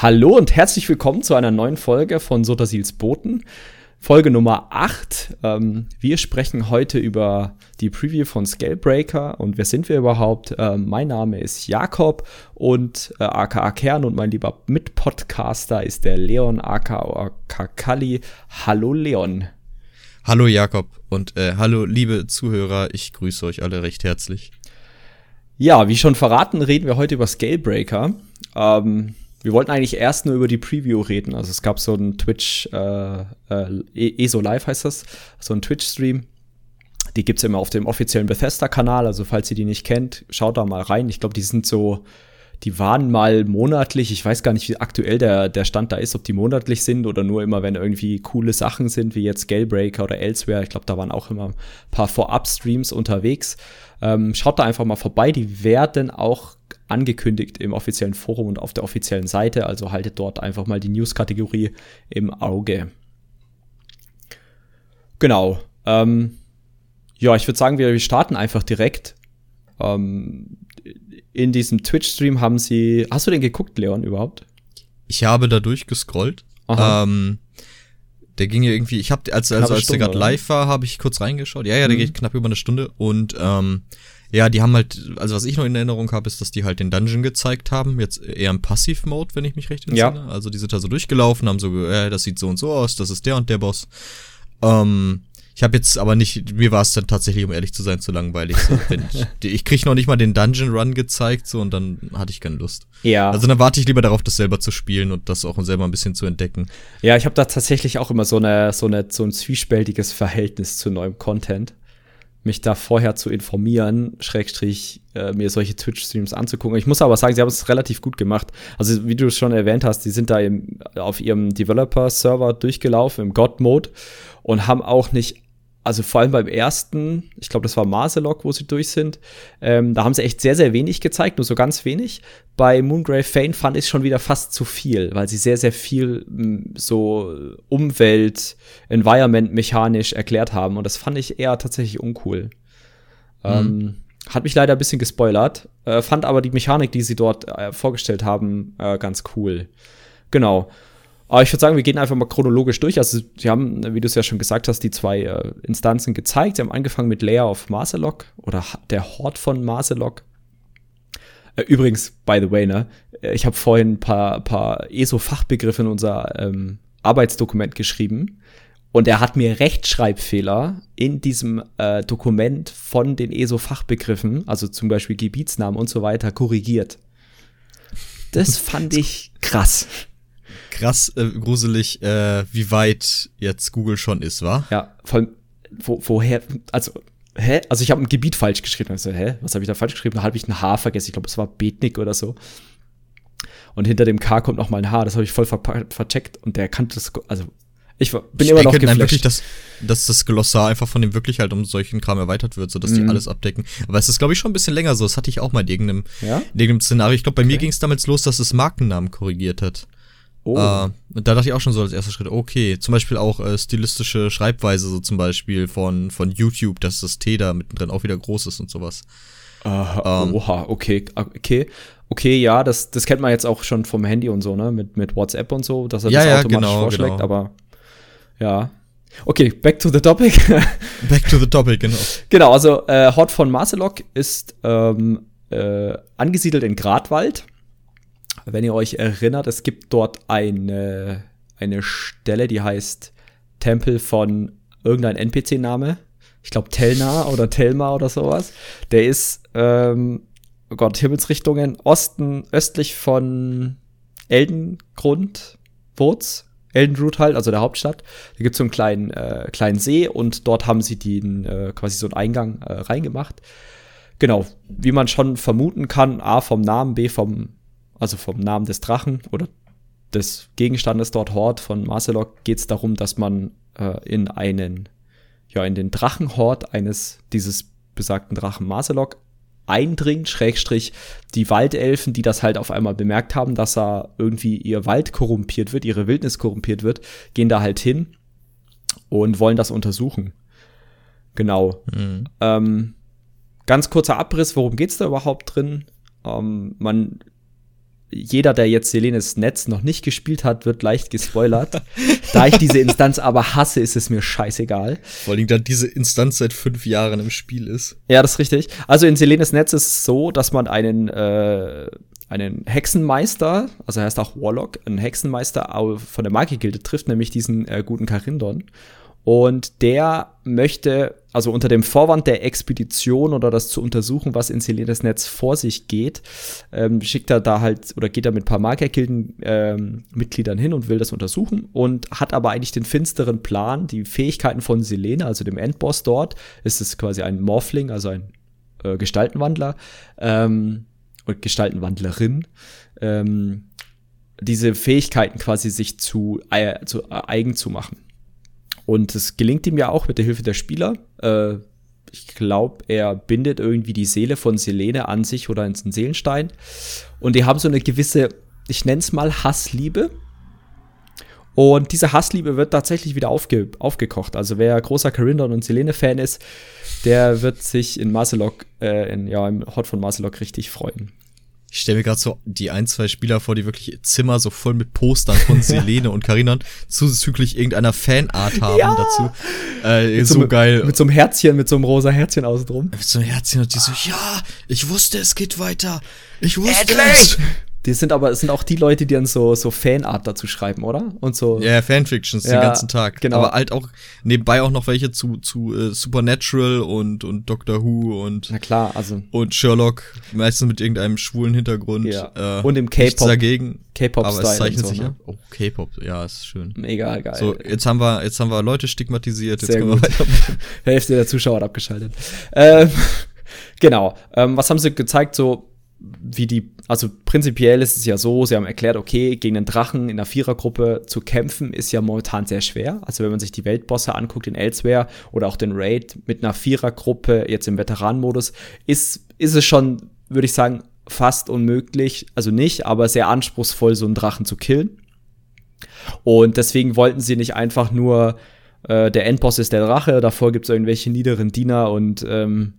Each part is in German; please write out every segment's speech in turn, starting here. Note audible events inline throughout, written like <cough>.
Hallo und herzlich willkommen zu einer neuen Folge von Sotasils Boten. Folge Nummer 8. Ähm, wir sprechen heute über die Preview von Scalebreaker und wer sind wir überhaupt? Ähm, mein Name ist Jakob und äh, aka Kern und mein lieber Mitpodcaster ist der Leon aka Kali. Hallo Leon. Hallo Jakob und äh, hallo liebe Zuhörer, ich grüße euch alle recht herzlich. Ja, wie schon verraten, reden wir heute über Scalebreaker. Ähm, wir wollten eigentlich erst nur über die Preview reden. Also es gab so einen Twitch, äh, äh, ESO Live heißt das, so ein Twitch-Stream. Die gibt's immer auf dem offiziellen Bethesda-Kanal. Also falls ihr die nicht kennt, schaut da mal rein. Ich glaube, die sind so, die waren mal monatlich. Ich weiß gar nicht, wie aktuell der, der Stand da ist, ob die monatlich sind oder nur immer, wenn irgendwie coole Sachen sind, wie jetzt Galebreaker oder Elsewhere. Ich glaube, da waren auch immer ein paar Vorab-Streams unterwegs. Ähm, schaut da einfach mal vorbei. Die werden auch angekündigt im offiziellen Forum und auf der offiziellen Seite. Also haltet dort einfach mal die News-Kategorie im Auge. Genau. Ähm, ja, ich würde sagen, wir, starten einfach direkt. Ähm, in diesem Twitch-Stream haben sie. Hast du den geguckt, Leon, überhaupt? Ich habe da durchgescrollt. Ähm, der ging ja irgendwie, ich habe, als, also als der gerade live war, habe ich kurz reingeschaut. Ja, ja, der mhm. geht knapp über eine Stunde. Und ähm, ja, die haben halt, also was ich noch in Erinnerung habe, ist, dass die halt den Dungeon gezeigt haben. Jetzt eher im Passiv-Mode, wenn ich mich recht entsinne. Ja. Also die sind da so durchgelaufen, haben so, äh, das sieht so und so aus, das ist der und der Boss. Ähm, ich habe jetzt aber nicht, mir war es dann tatsächlich, um ehrlich zu sein, zu langweilig. So. <laughs> ich, ich krieg noch nicht mal den Dungeon Run gezeigt, so und dann hatte ich keine Lust. Ja. Also dann warte ich lieber darauf, das selber zu spielen und das auch selber ein bisschen zu entdecken. Ja, ich habe da tatsächlich auch immer so eine, so eine, so ein zwiespältiges Verhältnis zu neuem Content mich da vorher zu informieren, Schrägstrich, äh, mir solche Twitch-Streams anzugucken. Ich muss aber sagen, sie haben es relativ gut gemacht. Also, wie du es schon erwähnt hast, die sind da im, auf ihrem Developer-Server durchgelaufen, im God-Mode, und haben auch nicht also vor allem beim ersten, ich glaube, das war Marselok, wo sie durch sind, ähm, da haben sie echt sehr, sehr wenig gezeigt, nur so ganz wenig. Bei Moongrave Fane fand ich schon wieder fast zu viel, weil sie sehr, sehr viel hm, so Umwelt, Environment mechanisch erklärt haben und das fand ich eher tatsächlich uncool. Mhm. Ähm, hat mich leider ein bisschen gespoilert, äh, fand aber die Mechanik, die sie dort äh, vorgestellt haben, äh, ganz cool. Genau. Aber ich würde sagen, wir gehen einfach mal chronologisch durch. Also, sie haben, wie du es ja schon gesagt hast, die zwei äh, Instanzen gezeigt. Sie haben angefangen mit Layer of Marselok oder der Hort von Marselok. Äh, übrigens, by the way, ne, äh, ich habe vorhin ein paar, paar ESO-Fachbegriffe in unser ähm, Arbeitsdokument geschrieben. Und er hat mir Rechtschreibfehler in diesem äh, Dokument von den ESO-Fachbegriffen, also zum Beispiel Gebietsnamen und so weiter, korrigiert. Das fand <laughs> ich krass krass äh, gruselig, äh, wie weit jetzt Google schon ist, wa? Ja, vor allem, wo, woher, also, hä? Also ich habe ein Gebiet falsch geschrieben. Also, hä? Was habe ich da falsch geschrieben? Da habe ich ein H vergessen. Ich glaube, es war Betnik oder so. Und hinter dem K kommt noch mal ein H. Das habe ich voll ver vercheckt. Und der kannte das, also ich bin ich immer noch geflasht. Nein, wirklich, dass, dass das Glossar einfach von dem wirklich halt um solchen Kram erweitert wird, sodass mhm. die alles abdecken. Aber es ist, glaube ich, schon ein bisschen länger so. Das hatte ich auch mal in irgendeinem, ja? in irgendeinem Szenario. Ich glaube, bei okay. mir ging es damals los, dass es Markennamen korrigiert hat. Oh. Äh, da dachte ich auch schon so als erster Schritt, okay, zum Beispiel auch äh, stilistische Schreibweise, so zum Beispiel von, von YouTube, dass das T da mittendrin auch wieder groß ist und sowas. Uh, ähm, oha, okay, okay. Okay, ja, das, das kennt man jetzt auch schon vom Handy und so, ne? Mit, mit WhatsApp und so, dass er ja, das ja, automatisch genau, vorschlägt, genau. aber ja. Okay, back to the topic. <laughs> back to the topic, genau. Genau, also äh, Hort von Marcelok ist ähm, äh, angesiedelt in Gradwald wenn ihr euch erinnert, es gibt dort eine, eine Stelle, die heißt Tempel von irgendein NPC-Name. Ich glaube Telna oder Telma oder sowas. Der ist, ähm, oh Gott, Himmelsrichtungen Osten, östlich von Eldengrund, Wurz, Eldenroot halt, also der Hauptstadt. Da gibt es so einen kleinen, äh, kleinen See und dort haben sie den äh, quasi so einen Eingang äh, reingemacht. Genau, wie man schon vermuten kann, A vom Namen, B vom also vom Namen des Drachen oder des Gegenstandes dort Hort von Marcelok geht es darum, dass man äh, in einen, ja, in den Drachenhort eines dieses besagten Drachen Marcelok eindringt, Schrägstrich die Waldelfen, die das halt auf einmal bemerkt haben, dass er irgendwie ihr Wald korrumpiert wird, ihre Wildnis korrumpiert wird, gehen da halt hin und wollen das untersuchen. Genau. Mhm. Ähm, ganz kurzer Abriss, worum geht's da überhaupt drin? Ähm, man jeder, der jetzt Selenes Netz noch nicht gespielt hat, wird leicht gespoilert. <laughs> da ich diese Instanz aber hasse, ist es mir scheißegal. Vor allem, da diese Instanz seit fünf Jahren im Spiel ist. Ja, das ist richtig. Also in Selenes Netz ist es so, dass man einen, äh, einen Hexenmeister, also er heißt auch Warlock, einen Hexenmeister von der Magiergilde trifft, nämlich diesen äh, guten Karindon. Und der möchte, also unter dem Vorwand der Expedition oder das zu untersuchen, was in Selenes Netz vor sich geht, ähm, schickt er da halt oder geht er mit ein paar Magiergilden-Mitgliedern ähm, hin und will das untersuchen und hat aber eigentlich den finsteren Plan, die Fähigkeiten von Selene, also dem Endboss dort, ist es quasi ein Morphling, also ein äh, Gestaltenwandler ähm, und Gestaltenwandlerin, ähm, diese Fähigkeiten quasi sich zu, äh, zu äh, eigen zu machen. Und es gelingt ihm ja auch mit der Hilfe der Spieler. Äh, ich glaube, er bindet irgendwie die Seele von Selene an sich oder ins Seelenstein. Und die haben so eine gewisse, ich nenne es mal Hassliebe. Und diese Hassliebe wird tatsächlich wieder aufge aufgekocht. Also wer großer Carindon und Selene-Fan ist, der wird sich in Marcelok, äh, in, ja, im Hot von Marcelok richtig freuen. Ich stelle mir gerade so die ein, zwei Spieler vor, die wirklich Zimmer so voll mit Postern von <laughs> Selene und Karinan zuzüglich irgendeiner Fanart haben ja. dazu. Äh, so, so, geil. Mit so einem Herzchen, mit so einem rosa Herzchen außen drum. Mit so einem Herzchen und die so, ja, ich wusste, es geht weiter. Ich wusste Endlich! es. Die sind aber, es sind auch die Leute, die dann so, so Fanart dazu schreiben, oder? Und so. Ja, Fanfictions ja, den ganzen Tag. Genau. Aber halt auch, nebenbei auch noch welche zu, zu äh, Supernatural und, und Doctor Who und. Na klar, also. Und Sherlock, meistens mit irgendeinem schwulen Hintergrund. Ja. Äh, und im K-Pop. dagegen. K-Pop-Style. Aber es zeichnet so, sich ne? Oh, K-Pop, ja, ist schön. Mega geil. So, jetzt haben wir, jetzt haben wir Leute stigmatisiert, jetzt Sehr können gut. wir weitermachen. <laughs> Hälfte der Zuschauer hat abgeschaltet. Ähm, <laughs> genau. Ähm, was haben sie gezeigt? So, wie die, also prinzipiell ist es ja so, sie haben erklärt, okay, gegen einen Drachen in einer Vierergruppe zu kämpfen ist ja momentan sehr schwer. Also wenn man sich die Weltbosse anguckt in Elsewhere oder auch den Raid mit einer Vierergruppe jetzt im Veteranenmodus, ist, ist es schon, würde ich sagen, fast unmöglich, also nicht, aber sehr anspruchsvoll, so einen Drachen zu killen. Und deswegen wollten sie nicht einfach nur, äh, der Endboss ist der Drache, davor gibt es irgendwelche niederen Diener und ähm,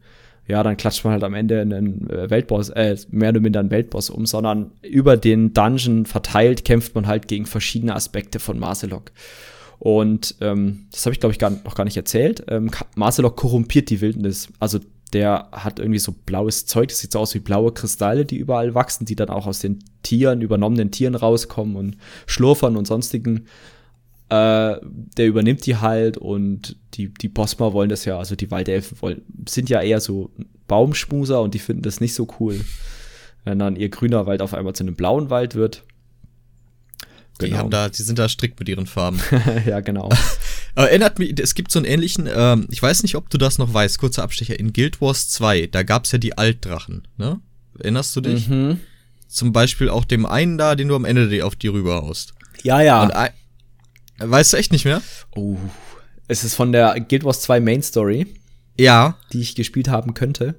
ja, dann klatscht man halt am Ende einen äh, Weltboss, äh, mehr oder minder einen Weltboss um, sondern über den Dungeon verteilt kämpft man halt gegen verschiedene Aspekte von Marcelok. Und ähm, das habe ich, glaube ich, gar, noch gar nicht erzählt. Ähm, Marcelok korrumpiert die Wildnis. Also der hat irgendwie so blaues Zeug, das sieht so aus wie blaue Kristalle, die überall wachsen, die dann auch aus den Tieren, übernommenen Tieren rauskommen und schlurfern und sonstigen äh, der übernimmt die halt und die, die Bosma wollen das ja, also die Waldelfen wollen, sind ja eher so Baumschmuser und die finden das nicht so cool, wenn dann ihr grüner Wald auf einmal zu einem blauen Wald wird. Genau. Die haben da, die sind da strikt mit ihren Farben. <laughs> ja, genau. Aber <laughs> erinnert mich, es gibt so einen ähnlichen, ähm, ich weiß nicht, ob du das noch weißt, kurzer Abstecher, in Guild Wars 2, da gab's ja die Altdrachen, ne? Erinnerst du dich? Mhm. Zum Beispiel auch dem einen da, den du am Ende auf die rüber haust. Ja, ja. Und ein, Weißt du echt nicht mehr? Oh. Es ist von der Guild Wars 2 Main Story. Ja. Die ich gespielt haben könnte.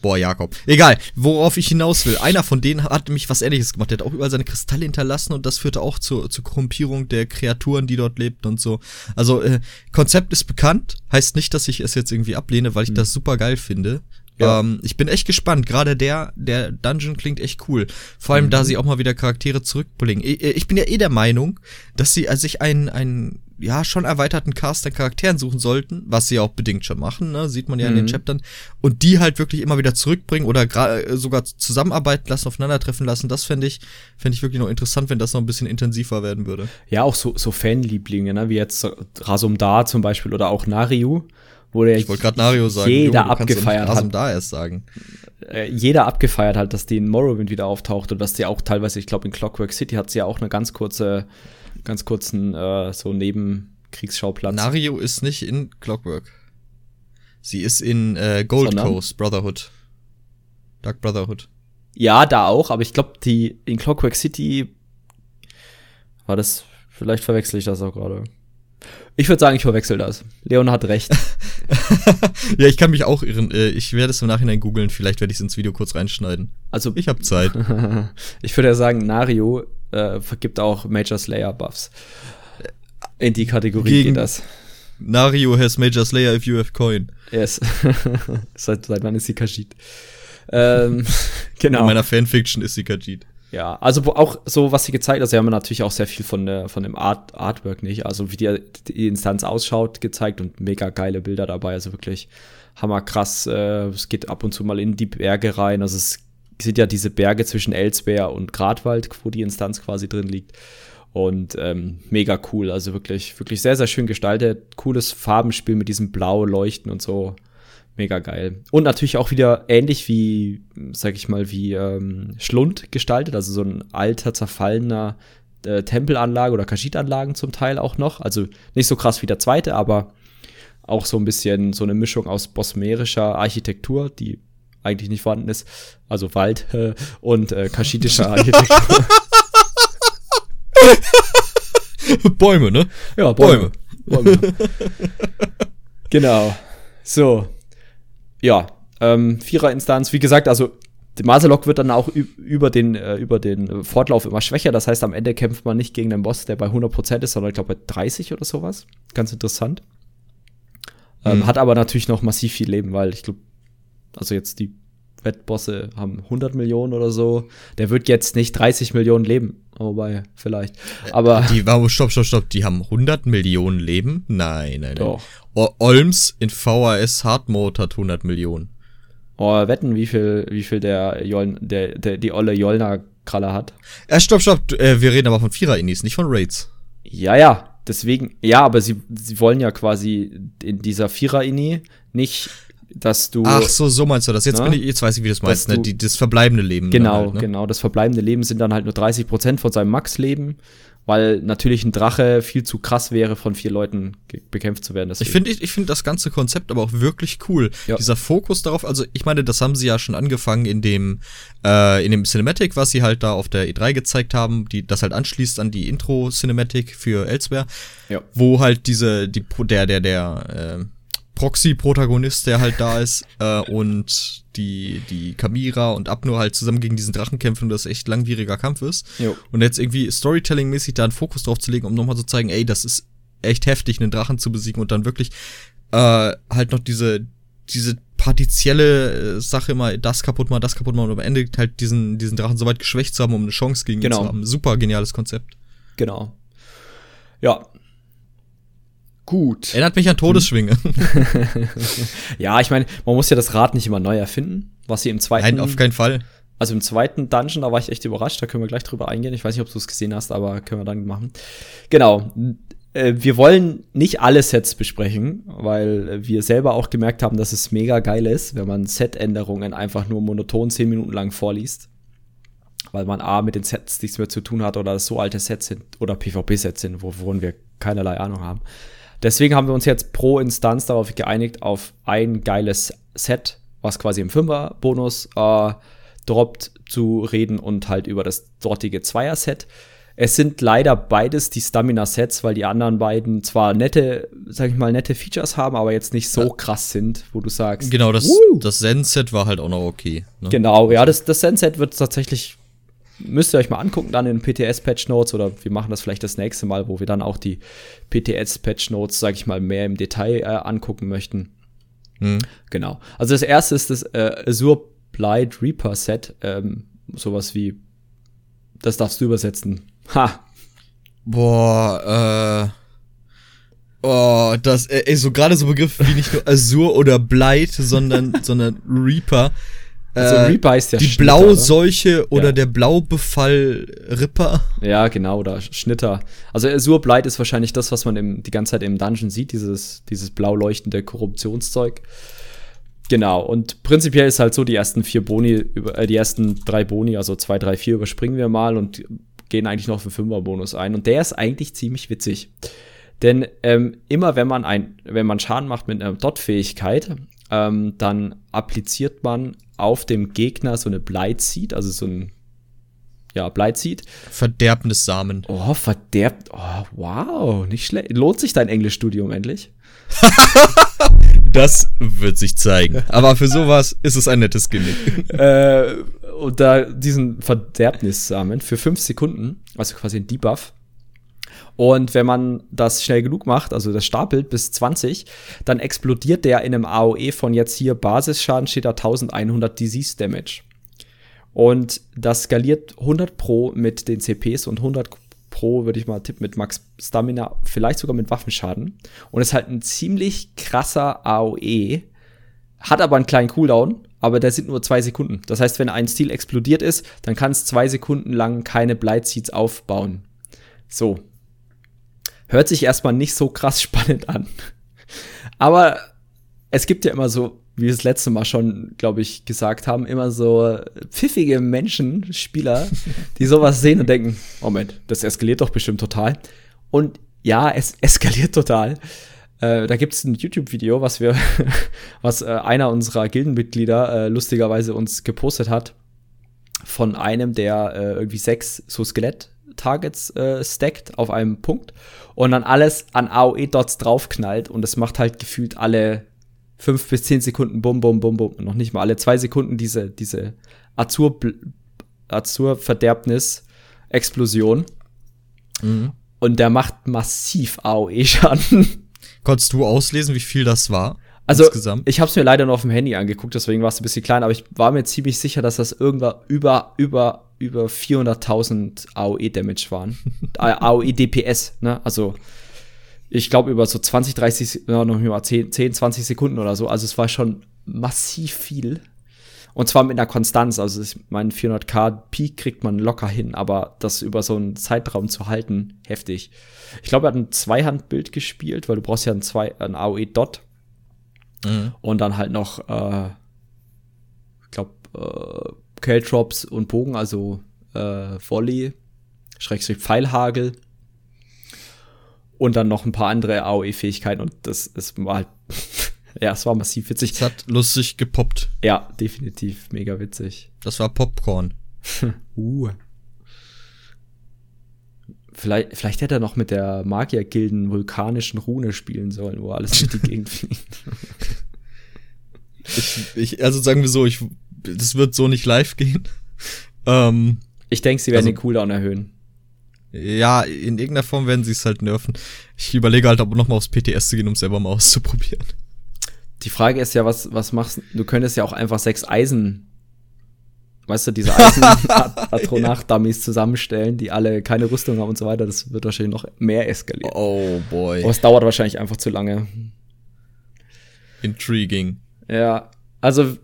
Boah, Jakob. Egal, worauf ich hinaus will. Einer von denen hat mich was ähnliches gemacht. Der hat auch überall seine Kristalle hinterlassen und das führte auch zur, zur Korrumpierung der Kreaturen, die dort lebten und so. Also, äh, Konzept ist bekannt, heißt nicht, dass ich es jetzt irgendwie ablehne, weil ich mhm. das super geil finde. Ja. Ähm, ich bin echt gespannt. Gerade der, der Dungeon klingt echt cool. Vor allem, mhm. da sie auch mal wieder Charaktere zurückbringen. Ich, ich bin ja eh der Meinung, dass sie also sich einen, einen ja, schon erweiterten Cast an Charakteren suchen sollten, was sie auch bedingt schon machen, ne? sieht man ja mhm. in den mhm. Chaptern, und die halt wirklich immer wieder zurückbringen oder äh, sogar zusammenarbeiten lassen, aufeinandertreffen lassen. Das fände ich, fände ich wirklich noch interessant, wenn das noch ein bisschen intensiver werden würde. Ja, auch so, so Fanlieblinge, ne? wie jetzt Rasumdar zum Beispiel oder auch Nariu wo der ich wollte gerade Nario sagen, jeder Junge, abgefeiert hat. da erst sagen. Äh, jeder abgefeiert hat, dass die in Morrowind wieder auftaucht und dass die auch teilweise, ich glaube in Clockwork City hat sie ja auch eine ganz kurze, ganz kurzen äh, so Nebenkriegsschauplatz. Nario ist nicht in Clockwork. Sie ist in äh, Gold Sondern? Coast Brotherhood. Dark Brotherhood. Ja, da auch, aber ich glaube, die in Clockwork City war das, vielleicht verwechsel ich das auch gerade. Ich würde sagen, ich verwechsel das. Leon hat recht. <laughs> ja, ich kann mich auch irren. Äh, ich werde es im Nachhinein googeln. Vielleicht werde ich es ins Video kurz reinschneiden. Also ich habe Zeit. <laughs> ich würde ja sagen, Nario äh, vergibt auch Major Slayer Buffs. In die Kategorie Gegen geht das. Nario has Major Slayer if you have coin. Yes. <laughs> seit, seit wann ist sie Khajiit? ähm, genau. In meiner Fanfiction ist sie Khajiit. Ja, also auch so, was sie gezeigt hat, also sie haben natürlich auch sehr viel von, der, von dem Art, Artwork nicht, also wie die, die Instanz ausschaut, gezeigt und mega geile Bilder dabei, also wirklich hammerkrass. Äh, es geht ab und zu mal in die Berge rein, also es sind ja diese Berge zwischen Elsbeer und Gradwald, wo die Instanz quasi drin liegt. Und ähm, mega cool, also wirklich, wirklich sehr, sehr schön gestaltet. Cooles Farbenspiel mit diesem Blau leuchten und so. Mega geil. Und natürlich auch wieder ähnlich wie, sag ich mal, wie ähm, Schlund gestaltet, also so ein alter, zerfallener äh, Tempelanlage oder Kaschitanlagen zum Teil auch noch. Also nicht so krass wie der zweite, aber auch so ein bisschen so eine Mischung aus bosmerischer Architektur, die eigentlich nicht vorhanden ist, also Wald äh, und äh, kaschitischer <laughs> Architektur. Bäume, ne? Ja, Bäume. Bäume. genau. So, ja, ähm, Vierer-Instanz, wie gesagt, also die Maselok wird dann auch über den, äh, über den Fortlauf immer schwächer. Das heißt, am Ende kämpft man nicht gegen den Boss, der bei 100% ist, sondern ich glaube bei 30 oder sowas. Ganz interessant. Ähm, mhm. Hat aber natürlich noch massiv viel Leben, weil ich glaube, also jetzt die Wettbosse haben 100 Millionen oder so. Der wird jetzt nicht 30 Millionen leben. Wobei, vielleicht. Aber. Die, war, stopp, stopp, stopp. Die haben 100 Millionen Leben? Nein, nein, nein. Doch. Olms in VHS Hard Mode hat 100 Millionen. Oh, wetten, wie viel, wie viel der, Jol, der, der die olle Jolna-Kralle hat. Äh, stopp, stopp. Äh, wir reden aber von Vierer-Inis, nicht von Raids. Ja, ja. Deswegen, ja, aber sie, sie wollen ja quasi in dieser Vierer-Ini nicht dass du. Ach so, so meinst du das. Jetzt, ne? bin ich, jetzt weiß ich, wie du das meinst. Ne? Die, das verbleibende Leben. Genau, halt, ne? genau. Das verbleibende Leben sind dann halt nur 30 Prozent von seinem Max-Leben, weil natürlich ein Drache viel zu krass wäre, von vier Leuten bekämpft zu werden. Deswegen. Ich finde ich, ich find das ganze Konzept aber auch wirklich cool. Ja. Dieser Fokus darauf, also ich meine, das haben sie ja schon angefangen in dem, äh, in dem Cinematic, was sie halt da auf der E3 gezeigt haben, die das halt anschließt an die Intro-Cinematic für Elsewhere, ja. wo halt diese, die, der, der, der, äh, Proxy-Protagonist, der halt da ist, <laughs> äh, und die, die Kamira und Abnur halt zusammen gegen diesen Drachen kämpfen und das echt langwieriger Kampf ist. Jo. Und jetzt irgendwie Storytelling-mäßig da einen Fokus drauf zu legen, um nochmal zu zeigen, ey, das ist echt heftig, einen Drachen zu besiegen und dann wirklich äh, halt noch diese, diese partizielle äh, Sache immer, das kaputt machen, das kaputt machen und am Ende halt diesen, diesen Drachen so weit geschwächt zu haben, um eine Chance gegen genau. ihn zu haben. Super geniales Konzept. Genau. Ja, Gut. Erinnert mich an Todesschwinge. <laughs> ja, ich meine, man muss ja das Rad nicht immer neu erfinden, was sie im zweiten. Nein, auf keinen Fall. Also im zweiten Dungeon, da war ich echt überrascht, da können wir gleich drüber eingehen. Ich weiß nicht, ob du es gesehen hast, aber können wir dann machen. Genau. Äh, wir wollen nicht alle Sets besprechen, weil wir selber auch gemerkt haben, dass es mega geil ist, wenn man Setänderungen einfach nur monoton zehn Minuten lang vorliest. Weil man A mit den Sets nichts mehr zu tun hat oder so alte Sets sind oder PvP-Sets sind, wovon wir keinerlei Ahnung haben. Deswegen haben wir uns jetzt pro Instanz darauf geeinigt, auf ein geiles Set, was quasi im Fünfer-Bonus äh, droppt, zu reden und halt über das dortige Zweier-Set. Es sind leider beides die Stamina-Sets, weil die anderen beiden zwar nette, sag ich mal, nette Features haben, aber jetzt nicht so ja. krass sind, wo du sagst. Genau, das, das Zen-Set war halt auch noch okay. Ne? Genau, ja, das, das Zen-Set wird tatsächlich müsst ihr euch mal angucken dann in PTS-Patch Notes oder wir machen das vielleicht das nächste Mal, wo wir dann auch die PTS-Patch Notes, sag ich mal, mehr im Detail äh, angucken möchten. Mhm. Genau. Also das erste ist das äh, Azure Blight Reaper Set. Ähm, sowas wie, das darfst du übersetzen. Ha! Boah, äh. Oh, das äh, so gerade so Begriffe wie nicht nur Azure oder Blight, sondern <laughs> sondern Reaper. Also äh, Reaper heißt ja Die Schnitter, Blauseuche oder ja. der Blaubefall Ripper. Ja, genau, oder Schnitter. Also Azure Blight ist wahrscheinlich das, was man im, die ganze Zeit im Dungeon sieht, dieses, dieses blau leuchtende Korruptionszeug. Genau, und prinzipiell ist halt so, die ersten vier Boni, äh, die ersten drei Boni, also zwei, drei, vier überspringen wir mal und gehen eigentlich noch für Fünfer-Bonus ein. Und der ist eigentlich ziemlich witzig. Denn ähm, immer wenn man ein, wenn man Schaden macht mit einer Dot-Fähigkeit, ähm, dann appliziert man auf dem Gegner so eine Bleitseed, also so ein ja, Bleitseed. Verderbendes Samen. Oh, verderbt. Oh, wow, nicht schlecht. Lohnt sich dein Englischstudium endlich? <laughs> das wird sich zeigen. Aber für sowas ist es ein nettes Gimmick. <laughs> äh, und da diesen Verderbnissamen für fünf Sekunden, also quasi ein Debuff, und wenn man das schnell genug macht, also das stapelt bis 20, dann explodiert der in einem AOE von jetzt hier Basisschaden steht da 1100 Disease Damage. Und das skaliert 100 Pro mit den CPs und 100 Pro, würde ich mal tippen, mit Max Stamina, vielleicht sogar mit Waffenschaden. Und ist halt ein ziemlich krasser AOE, hat aber einen kleinen Cooldown, aber der sind nur zwei Sekunden. Das heißt, wenn ein Stil explodiert ist, dann kann es zwei Sekunden lang keine Blight aufbauen. So. Hört sich erstmal nicht so krass <laughs> spannend an. Aber es gibt ja immer so, wie wir das letzte Mal schon, glaube ich, gesagt haben, immer so pfiffige Menschen, Spieler, <laughs> die sowas sehen und denken, Moment, das eskaliert doch bestimmt total. Und ja, es <laughs> eskaliert total. Äh, da gibt es ein YouTube-Video, was wir, was äh, einer unserer Gildenmitglieder äh, lustigerweise uns gepostet hat, von einem, der äh, irgendwie sechs so Skelett-Targets äh, stackt auf einem Punkt und dann alles an AOE-Dots draufknallt und es macht halt gefühlt alle fünf bis zehn Sekunden bum, bum, bum, bum. Noch nicht mal alle zwei Sekunden diese, diese Azur-Verderbnis, Explosion. Mhm. Und der macht massiv AOE-Schaden. <laughs> Konntest du auslesen, wie viel das war? Also, insgesamt? ich habe es mir leider nur auf dem Handy angeguckt, deswegen war es ein bisschen klein, aber ich war mir ziemlich sicher, dass das irgendwann über, über, über 400.000 AOE-Damage waren. <laughs> AOE-DPS, ne? Also, ich glaube, über so 20, 30, ja, noch mal 10, 10, 20 Sekunden oder so. Also, es war schon massiv viel. Und zwar mit einer Konstanz. Also, ich meine, 400k Peak kriegt man locker hin, aber das über so einen Zeitraum zu halten, heftig. Ich glaube, er hat ein Zweihandbild gespielt, weil du brauchst ja ein, Zwei, ein AOE-Dot. Mhm. Und dann halt noch, äh, ich glaube, äh, K-Drops und Bogen, also äh, Volley, Schrägstrich Pfeilhagel. Und dann noch ein paar andere AOE-Fähigkeiten und das, war halt <laughs> Ja, es war massiv witzig. Es hat lustig gepoppt. Ja, definitiv. Mega witzig. Das war Popcorn. <laughs> uh. Vielleicht, vielleicht hätte er noch mit der Magiergilden vulkanischen Rune spielen sollen, wo alles durch die Gegend fliegt. ich, ich, also sagen wir so, ich, das wird so nicht live gehen. <laughs> Ähm, ich denke, sie werden also, den Cooldown erhöhen. Ja, in irgendeiner Form werden sie es halt nerven. Ich überlege halt, ob noch mal aufs PTS zu gehen, um es selber mal <laughs> auszuprobieren. Die Frage ist ja, was, was machst du? Du könntest ja auch einfach sechs Eisen, weißt du, diese Eisen-Atronach-Dummies <laughs> zusammenstellen, die alle keine Rüstung haben und so weiter. Das wird wahrscheinlich noch mehr eskalieren. Oh boy. Aber es dauert wahrscheinlich einfach zu lange. Intriguing. Ja, also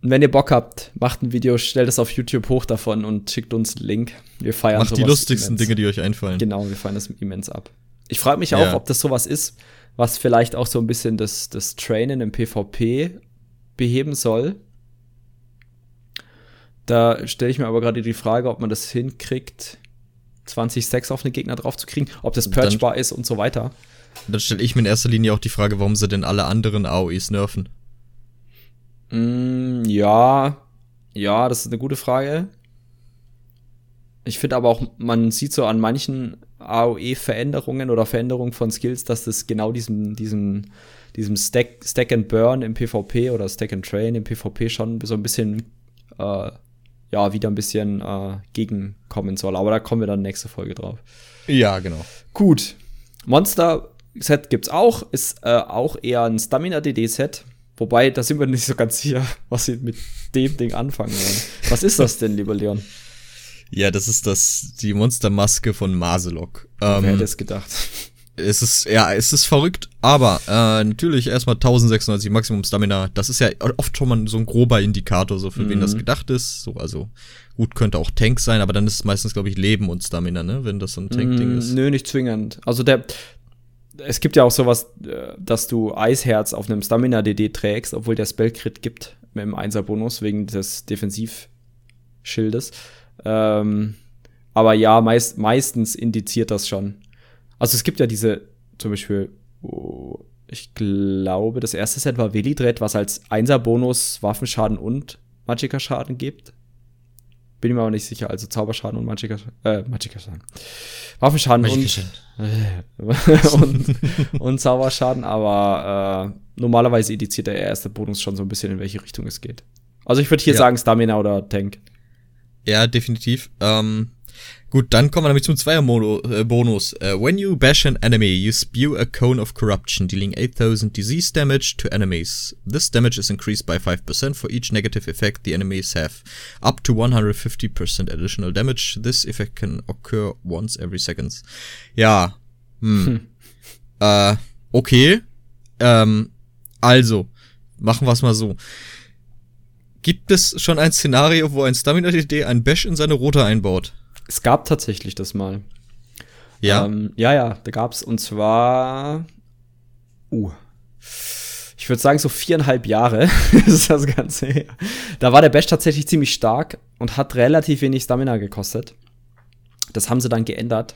wenn ihr Bock habt, macht ein Video, stellt es auf YouTube hoch davon und schickt uns einen Link. Wir feiern Macht die lustigsten immens. Dinge, die euch einfallen. Genau, wir feiern das immens ab. Ich frage mich auch, ja. ob das sowas ist, was vielleicht auch so ein bisschen das, das Trainen im PvP beheben soll. Da stelle ich mir aber gerade die Frage, ob man das hinkriegt, 20 Stacks auf einen Gegner drauf zu kriegen, ob das purgebar ist und so weiter. Dann stelle ich mir in erster Linie auch die Frage, warum sie denn alle anderen AOEs nerven. Mm, ja, ja, das ist eine gute Frage. Ich finde aber auch, man sieht so an manchen AOE-Veränderungen oder Veränderungen von Skills, dass das genau diesem, diesem, diesem Stack, Stack and Burn im PvP oder Stack and Train im PvP schon so ein bisschen, äh, ja, wieder ein bisschen äh, gegenkommen soll. Aber da kommen wir dann nächste Folge drauf. Ja, genau. Gut. Monster-Set gibt's auch, ist äh, auch eher ein Stamina-DD-Set. Wobei, da sind wir nicht so ganz sicher, <laughs> was sie mit dem Ding anfangen wollen. Was ist das denn, lieber Leon? Ja, das ist das, die Monstermaske von Maselok. Ähm, Wer hätte es gedacht? Es ist, ja, es ist verrückt, aber äh, natürlich erstmal 1096 Maximum Stamina. Das ist ja oft schon mal so ein grober Indikator, so für mhm. wen das mhm. gedacht ist. So, also gut, könnte auch Tank sein, aber dann ist es meistens, glaube ich, Leben und Stamina, ne? Wenn das so ein Tank-Ding mm, ist. Nö, nicht zwingend. Also der, es gibt ja auch sowas, äh, dass du Eisherz auf einem Stamina-DD trägst, obwohl der Spellcrit gibt mit dem 1er-Bonus wegen des Defensivschildes. Ähm, aber ja, meist, meistens indiziert das schon. Also es gibt ja diese, zum Beispiel, oh, ich glaube, das erste Set war Velidred, was als Einser-Bonus Waffenschaden und Magicka-Schaden gibt. Bin ich mir aber nicht sicher. Also Zauberschaden und Magicka, äh, Magicka-Schaden. Waffenschaden Magicka und, <laughs> und, und Zauberschaden, aber äh, normalerweise indiziert der erste Bonus schon so ein bisschen, in welche Richtung es geht. Also ich würde hier ja. sagen Stamina oder Tank. Ja, definitiv. Ähm, Gut, dann kommen wir nämlich zum Zweier-Bonus. Uh, when you bash an enemy, you spew a cone of corruption, dealing 8000 disease damage to enemies. This damage is increased by 5% for each negative effect the enemies have. Up to 150% additional damage. This effect can occur once every seconds. Ja. Hm. hm. <laughs> Äh, okay. Ähm, also, machen wir es mal so. Gibt es schon ein Szenario, wo ein Stamina-DD ein Bash in seine Rote einbaut? Es gab tatsächlich das mal. Ja. Ähm, ja, ja, da gab's und zwar. Uh. Ich würde sagen, so viereinhalb Jahre <laughs> ist das Ganze her. Da war der Bash tatsächlich ziemlich stark und hat relativ wenig Stamina gekostet. Das haben sie dann geändert.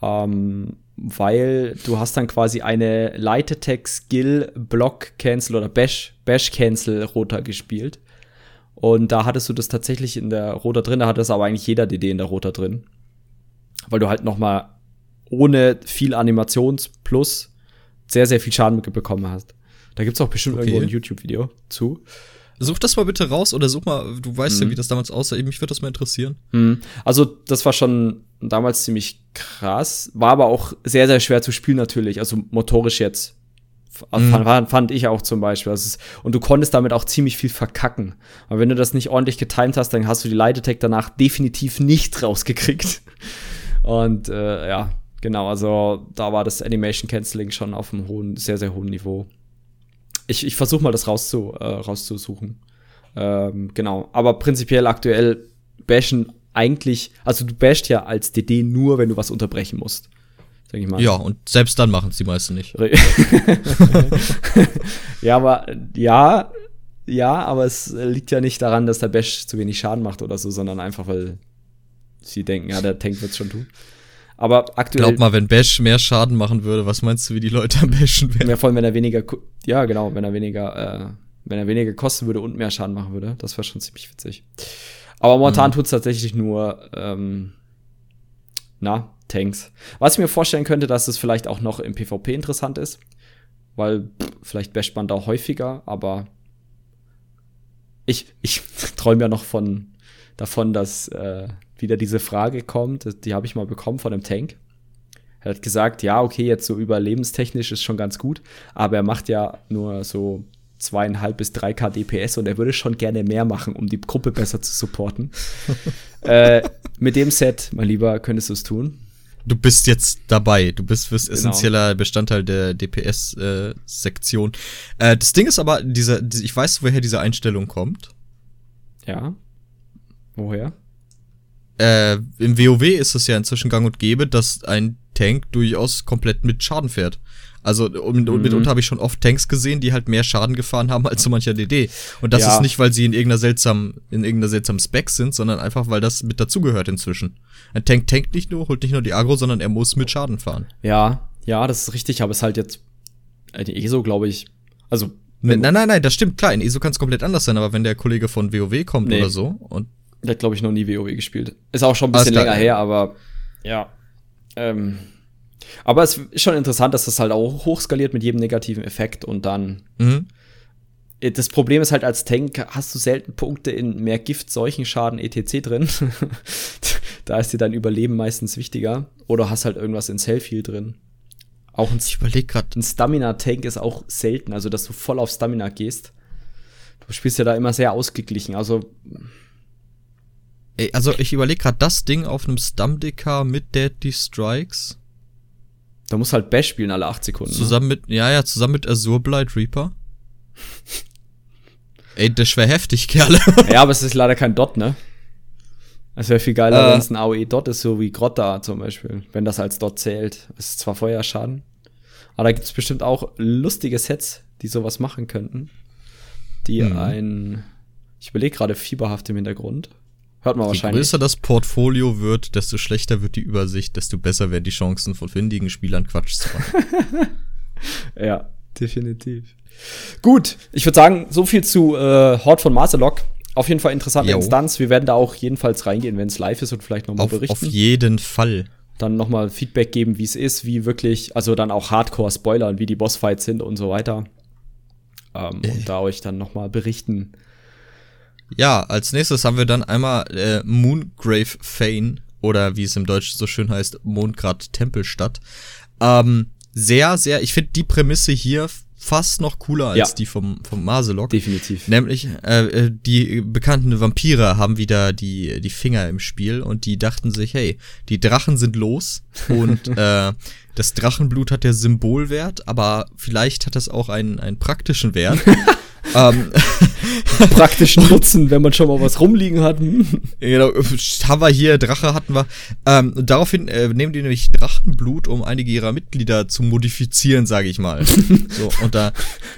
Ähm, weil du hast dann quasi eine Light Attack Skill Block Cancel oder Bash, Bash Cancel Roter gespielt. Und da hattest du das tatsächlich in der Roter drin, da hat das aber eigentlich jeder DD in der Roter drin. Weil du halt noch mal ohne viel Animations plus sehr, sehr viel Schaden bekommen hast. Da gibt's auch bestimmt okay. irgendwo ein YouTube-Video zu. Such das mal bitte raus oder such mal, du weißt mhm. ja, wie das damals aussah. Mich würde das mal interessieren. Mhm. Also, das war schon damals ziemlich krass, war aber auch sehr, sehr schwer zu spielen natürlich, also motorisch jetzt. Mhm. Fand, fand, ich auch zum Beispiel. Also und du konntest damit auch ziemlich viel verkacken. Aber wenn du das nicht ordentlich getimt hast, dann hast du die Light Attack danach definitiv nicht <laughs> rausgekriegt. Und äh, ja, genau, also da war das Animation Canceling schon auf einem hohen, sehr, sehr hohen Niveau. Ich, ich versuche mal das rauszu, äh, rauszusuchen. Ähm, genau. Aber prinzipiell aktuell bashen eigentlich, also du bashst ja als DD nur, wenn du was unterbrechen musst. Sag ich mal. Ja, und selbst dann machen es die meisten nicht. <laughs> ja, aber ja, ja, aber es liegt ja nicht daran, dass der Bash zu wenig Schaden macht oder so, sondern einfach, weil sie denken, ja, der Tank wird's schon tun. Aber aktuell. Glaub mal, wenn Bash mehr Schaden machen würde, was meinst du, wie die Leute am Bashen wären? Ja, vor allem, wenn er weniger, ja, genau, wenn er weniger, äh, wenn er weniger kosten würde und mehr Schaden machen würde, das wäre schon ziemlich witzig. Aber momentan mhm. tut's tatsächlich nur, ähm, na, Tanks. Was ich mir vorstellen könnte, dass es vielleicht auch noch im PvP interessant ist, weil pff, vielleicht basht man da häufiger, aber ich, ich <laughs> träume ja noch von davon, dass äh, wieder diese Frage kommt, die habe ich mal bekommen von einem Tank. Er hat gesagt, ja, okay, jetzt so überlebenstechnisch ist schon ganz gut, aber er macht ja nur so zweieinhalb bis drei K DPS und er würde schon gerne mehr machen, um die Gruppe besser zu supporten. <laughs> äh, mit dem Set, mein Lieber, könntest du es tun? Du bist jetzt dabei. Du bist wirst genau. essentieller Bestandteil der DPS-Sektion. Äh, äh, das Ding ist aber, diese, diese, ich weiß, woher diese Einstellung kommt. Ja. Woher? Äh, Im WoW ist es ja inzwischen gang und gäbe, dass ein Tank durchaus komplett mit Schaden fährt. Also und, mhm. mitunter habe ich schon oft Tanks gesehen, die halt mehr Schaden gefahren haben <laughs> als so mancher DD. Und das ja. ist nicht, weil sie in irgendeiner seltsamen, in irgendeiner seltsamen Spec sind, sondern einfach, weil das mit dazugehört inzwischen. Ein Tank tankt nicht nur, holt nicht nur die Agro, sondern er muss mit Schaden fahren. Ja, ja, das ist richtig, aber es ist halt jetzt die ESO, glaube ich. Also Nein, nein, nein, das stimmt, klar, in ESO kann es komplett anders sein, aber wenn der Kollege von WoW kommt nee. oder so und. Der hat, glaube ich, noch nie WoW gespielt. Ist auch schon ein bisschen länger her, aber ja. Ähm, aber es ist schon interessant, dass das halt auch hochskaliert mit jedem negativen Effekt und dann. Mhm. Äh, das Problem ist halt, als Tank hast du selten Punkte in mehr Gift, Seuchenschaden, etc. drin. <laughs> da ist dir dein Überleben meistens wichtiger. Oder hast halt irgendwas in Selfie drin. Auch ein, ich überleg grad. ein Stamina-Tank ist auch selten, also dass du voll auf Stamina gehst. Du spielst ja da immer sehr ausgeglichen, also. Ey, also ich überlege gerade das Ding auf einem Stamdicker mit Deadly Strikes. Da muss halt Bash spielen alle acht Sekunden. Ne? Zusammen mit, ja, ja, zusammen mit Azure Blight Reaper. Ey, das wäre heftig, Kerle. <laughs> ja, aber es ist leider kein Dot, ne? Es wäre viel geiler, äh, wenn es ein AOE-Dot ist, so wie Grotta zum Beispiel. Wenn das als Dot zählt. Es ist zwar Feuerschaden, aber da gibt es bestimmt auch lustige Sets, die sowas machen könnten. Die mhm. ein, ich überlege gerade fieberhaft im Hintergrund. Hört man wahrscheinlich. Je größer das Portfolio wird, desto schlechter wird die Übersicht, desto besser werden die Chancen von findigen Spielern Quatsch zu machen. <laughs> ja, definitiv. Gut, ich würde sagen, so viel zu äh, Hort von Marcelok. Auf jeden Fall interessante jo. Instanz. Wir werden da auch jedenfalls reingehen, wenn es live ist und vielleicht nochmal berichten. Auf jeden Fall. Dann nochmal Feedback geben, wie es ist, wie wirklich, also dann auch Hardcore-Spoilern, wie die Bossfights sind und so weiter. Ähm, äh. Und da euch dann nochmal berichten, ja, als nächstes haben wir dann einmal äh, Moongrave Fane. oder wie es im Deutschen so schön heißt, Mondgrad Tempelstadt. Ähm, sehr, sehr, ich finde die Prämisse hier fast noch cooler als ja. die vom, vom Maselok. Definitiv. Nämlich, äh, äh, die bekannten Vampire haben wieder die, die Finger im Spiel und die dachten sich, hey, die Drachen sind los und <laughs> äh, das Drachenblut hat ja Symbolwert, aber vielleicht hat das auch einen, einen praktischen Wert. <laughs> ähm, <laughs> praktischen Nutzen, wenn man schon mal was rumliegen hat. genau, haben wir hier, Drache hatten wir. Ähm, daraufhin äh, nehmen die nämlich Drachenblut, um einige ihrer Mitglieder zu modifizieren, sage ich mal. <laughs> so, und da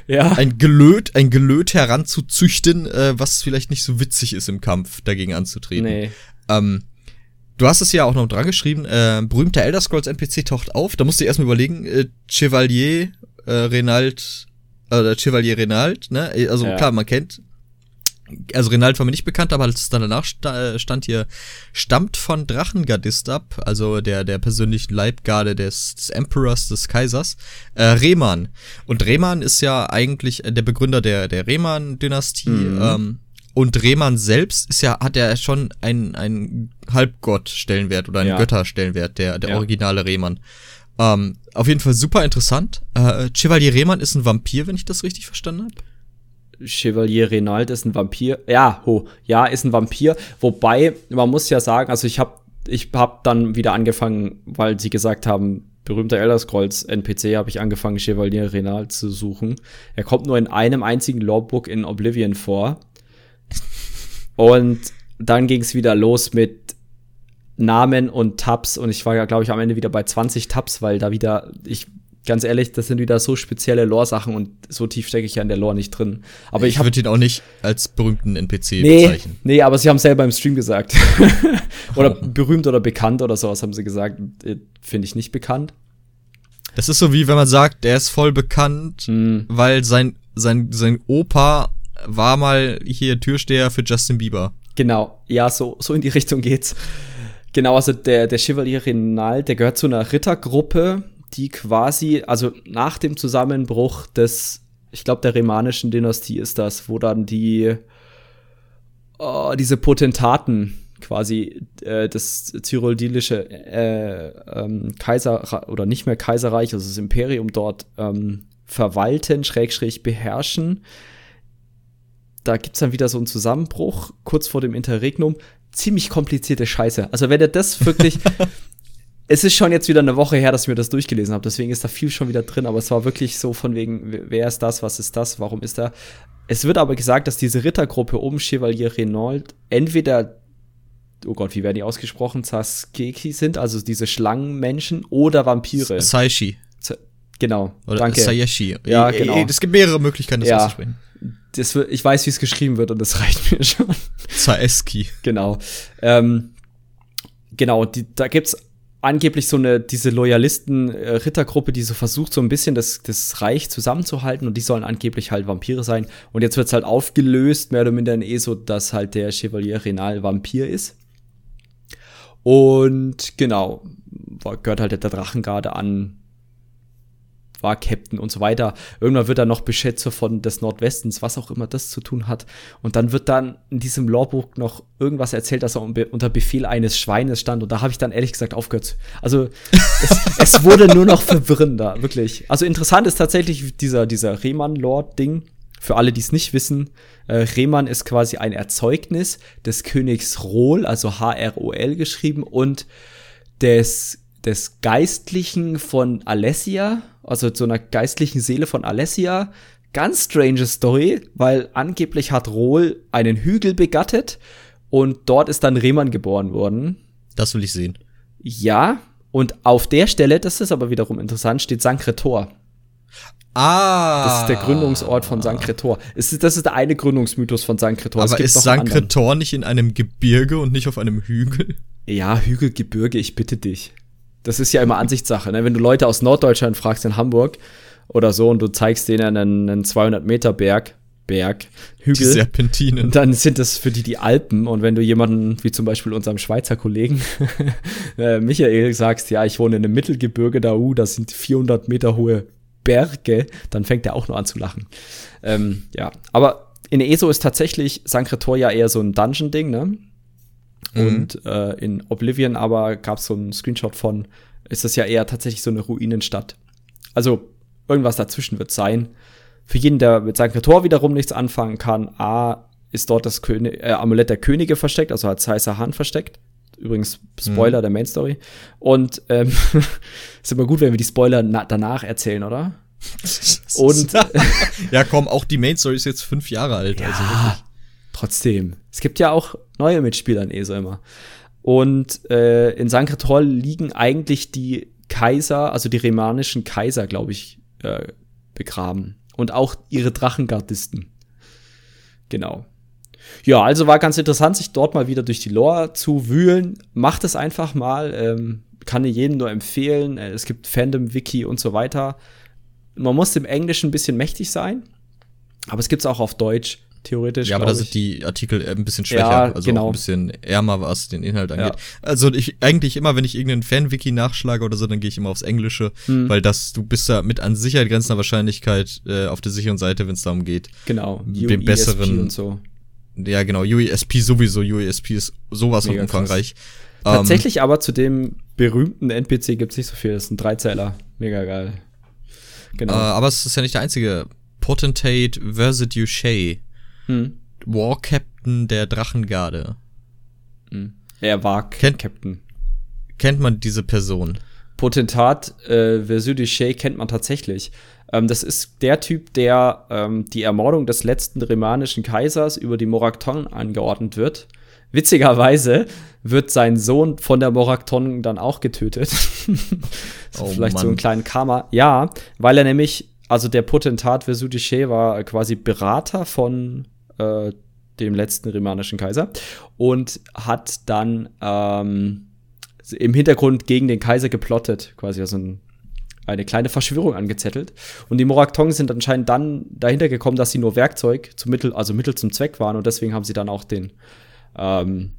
ja. ein Gelöt, ein Gelöt heranzuzüchten, äh, was vielleicht nicht so witzig ist im Kampf dagegen anzutreten. Nee. Ähm, Du hast es ja auch noch dran geschrieben, äh, berühmter Elder Scrolls NPC taucht auf. Da musst du erstmal überlegen, äh, Chevalier äh, Renald oder Chevalier Renald, ne? Also ja. klar, man kennt. Also Renald war mir nicht bekannt, aber als es dann danach stand hier, stammt von Drachengardist ab, also der, der persönlichen Leibgarde des, des Emperors, des Kaisers, äh, Rehman. Und Rehman ist ja eigentlich der Begründer der, der Rehman-Dynastie, mhm. ähm, und Rehman selbst ist ja, hat ja schon einen, einen Halbgott-Stellenwert oder einen ja. Götter-Stellenwert, der, der ja. originale Rehman. Ähm, auf jeden Fall super interessant. Äh, Chevalier Rehmann ist ein Vampir, wenn ich das richtig verstanden habe. Chevalier Renald ist ein Vampir. Ja, ho, ja, ist ein Vampir. Wobei, man muss ja sagen, also ich habe ich hab dann wieder angefangen, weil sie gesagt haben, berühmter Elder Scrolls NPC, habe ich angefangen, Chevalier Renald zu suchen. Er kommt nur in einem einzigen Lawbook in Oblivion vor. Und dann ging es wieder los mit Namen und Tabs und ich war ja, glaube ich, am Ende wieder bei 20 Tabs, weil da wieder, ich, ganz ehrlich, das sind wieder so spezielle Lore-Sachen und so tief stecke ich ja in der Lore nicht drin. Aber ich, ich würde ihn auch nicht als berühmten NPC nee, bezeichnen. Nee, aber sie haben selber im Stream gesagt. <laughs> oder berühmt oder bekannt oder sowas haben sie gesagt. Äh, finde ich nicht bekannt. Das ist so wie wenn man sagt, der ist voll bekannt, mhm. weil sein, sein, sein Opa war mal hier Türsteher für Justin Bieber. Genau, ja, so, so in die Richtung geht's. Genau, also der, der Chevalier Renal, der gehört zu einer Rittergruppe, die quasi, also nach dem Zusammenbruch des, ich glaube, der remanischen Dynastie ist das, wo dann die, oh, diese Potentaten quasi äh, das cyrillische äh, ähm, Kaiser oder nicht mehr Kaiserreich, also das Imperium dort ähm, verwalten, schrägstrich beherrschen. Da gibt's dann wieder so einen Zusammenbruch kurz vor dem Interregnum ziemlich komplizierte Scheiße. Also wenn er das wirklich. <laughs> es ist schon jetzt wieder eine Woche her, dass ich mir das durchgelesen habe, deswegen ist da viel schon wieder drin, aber es war wirklich so von wegen, wer ist das, was ist das, warum ist er. Es wird aber gesagt, dass diese Rittergruppe um Chevalier Renault entweder, oh Gott, wie werden die ausgesprochen, Saskeki sind, also diese Schlangenmenschen oder Vampire. Saishi. Genau, oder danke. Sayeshi. Ja, genau. Es gibt mehrere Möglichkeiten, das ja. auszusprechen das, ich weiß, wie es geschrieben wird und das <laughs> reicht mir schon. Zaeski. Genau. Ähm, genau, die, da gibt's angeblich so eine, diese Loyalisten-Rittergruppe, die so versucht, so ein bisschen das, das Reich zusammenzuhalten und die sollen angeblich halt Vampire sein. Und jetzt wird's halt aufgelöst, mehr oder minder in eh so, dass halt der Chevalier Renal Vampir ist. Und genau, gehört halt der Drachengarde an, war Captain und so weiter. Irgendwann wird er noch Beschätzer von des Nordwestens, was auch immer das zu tun hat. Und dann wird dann in diesem Lawbuch noch irgendwas erzählt, dass er unter Befehl eines Schweines stand. Und da habe ich dann ehrlich gesagt aufgehört. Also <laughs> es, es, wurde nur noch verwirrender, wirklich. Also interessant ist tatsächlich dieser, dieser Rehmann-Lord-Ding. Für alle, die es nicht wissen, äh, Rehmann ist quasi ein Erzeugnis des Königs Rol, also H-R-O-L geschrieben, und des des Geistlichen von Alessia, also so einer geistlichen Seele von Alessia. Ganz strange Story, weil angeblich hat Rohl einen Hügel begattet und dort ist dann Rehmann geboren worden. Das will ich sehen. Ja, und auf der Stelle, das ist aber wiederum interessant, steht Sankretor. Ah. Das ist der Gründungsort von Sankretor. das ist der eine Gründungsmythos von Sankretor. Aber ist Sankretor nicht in einem Gebirge und nicht auf einem Hügel? Ja, Hügel, Gebirge, ich bitte dich das ist ja immer Ansichtssache. Ne? Wenn du Leute aus Norddeutschland fragst in Hamburg oder so und du zeigst denen einen, einen 200 Meter Berg, Berg, Hügel. Die Serpentinen. Dann sind das für die die Alpen. Und wenn du jemanden, wie zum Beispiel unserem Schweizer Kollegen, <laughs> äh, Michael, sagst, ja, ich wohne in einem Mittelgebirge, da, uh, das sind 400 Meter hohe Berge, dann fängt er auch nur an zu lachen. Ähm, ja, aber in ESO ist tatsächlich Sankretor ja eher so ein Dungeon-Ding, ne? Mhm. Und äh, in Oblivion aber gab es so einen Screenshot von, ist das ja eher tatsächlich so eine Ruinenstadt. Also irgendwas dazwischen wird sein. Für jeden, der mit seinem Tor wiederum nichts anfangen kann, A, ist dort das König, äh, Amulett der Könige versteckt, also als heißer Hand versteckt. Übrigens Spoiler mhm. der Main Story. Und ähm, <laughs> ist immer gut, wenn wir die Spoiler danach erzählen, oder? <laughs> Und ja, komm, auch die Main Story ist jetzt fünf Jahre alt. Ja, also wirklich. Trotzdem. Es gibt ja auch neue Mitspieler in ESO immer. Und äh, in Sankretor liegen eigentlich die Kaiser, also die remanischen Kaiser, glaube ich, äh, begraben. Und auch ihre Drachengardisten. Genau. Ja, also war ganz interessant, sich dort mal wieder durch die Lore zu wühlen. Macht es einfach mal. Ähm, kann ich jedem nur empfehlen. Äh, es gibt Fandom-Wiki und so weiter. Man muss im Englischen ein bisschen mächtig sein. Aber es gibt es auch auf Deutsch theoretisch. Ja, aber da sind die Artikel ein bisschen schwächer, ja, also genau. ein bisschen ärmer, was den Inhalt angeht. Ja. Also ich eigentlich immer, wenn ich irgendeinen Fan-Wiki nachschlage oder so, dann gehe ich immer aufs Englische, mhm. weil das, du bist da mit an Sicherheit grenzender Wahrscheinlichkeit äh, auf der sicheren Seite, wenn es darum geht. Genau. Den besseren. Und so. Ja, genau. UESP sowieso. UESP ist sowas von umfangreich. Ähm, Tatsächlich aber zu dem berühmten NPC gibt's nicht so viel. Das ist ein Dreizeiler. Mega geil. Genau. Äh, aber es ist ja nicht der einzige. Potentate Versidue Shay. Hm. War Captain der Drachengarde. Hm. Er war kennt, Captain. Kennt man diese Person? Potentat äh, Versidue Shay kennt man tatsächlich. Ähm, das ist der Typ, der ähm, die Ermordung des letzten remanischen Kaisers über die Morakton angeordnet wird. Witzigerweise wird sein Sohn von der Morakton dann auch getötet. <laughs> oh, vielleicht Mann. so ein kleinen Karma. Ja, weil er nämlich, also der Potentat Vesudiche war quasi Berater von äh, dem letzten remanischen Kaiser und hat dann ähm, im Hintergrund gegen den Kaiser geplottet, quasi also ein eine kleine Verschwörung angezettelt. Und die Moraktong sind anscheinend dann dahinter gekommen, dass sie nur Werkzeug zum Mittel, also Mittel zum Zweck waren. Und deswegen haben sie dann auch den, ähm,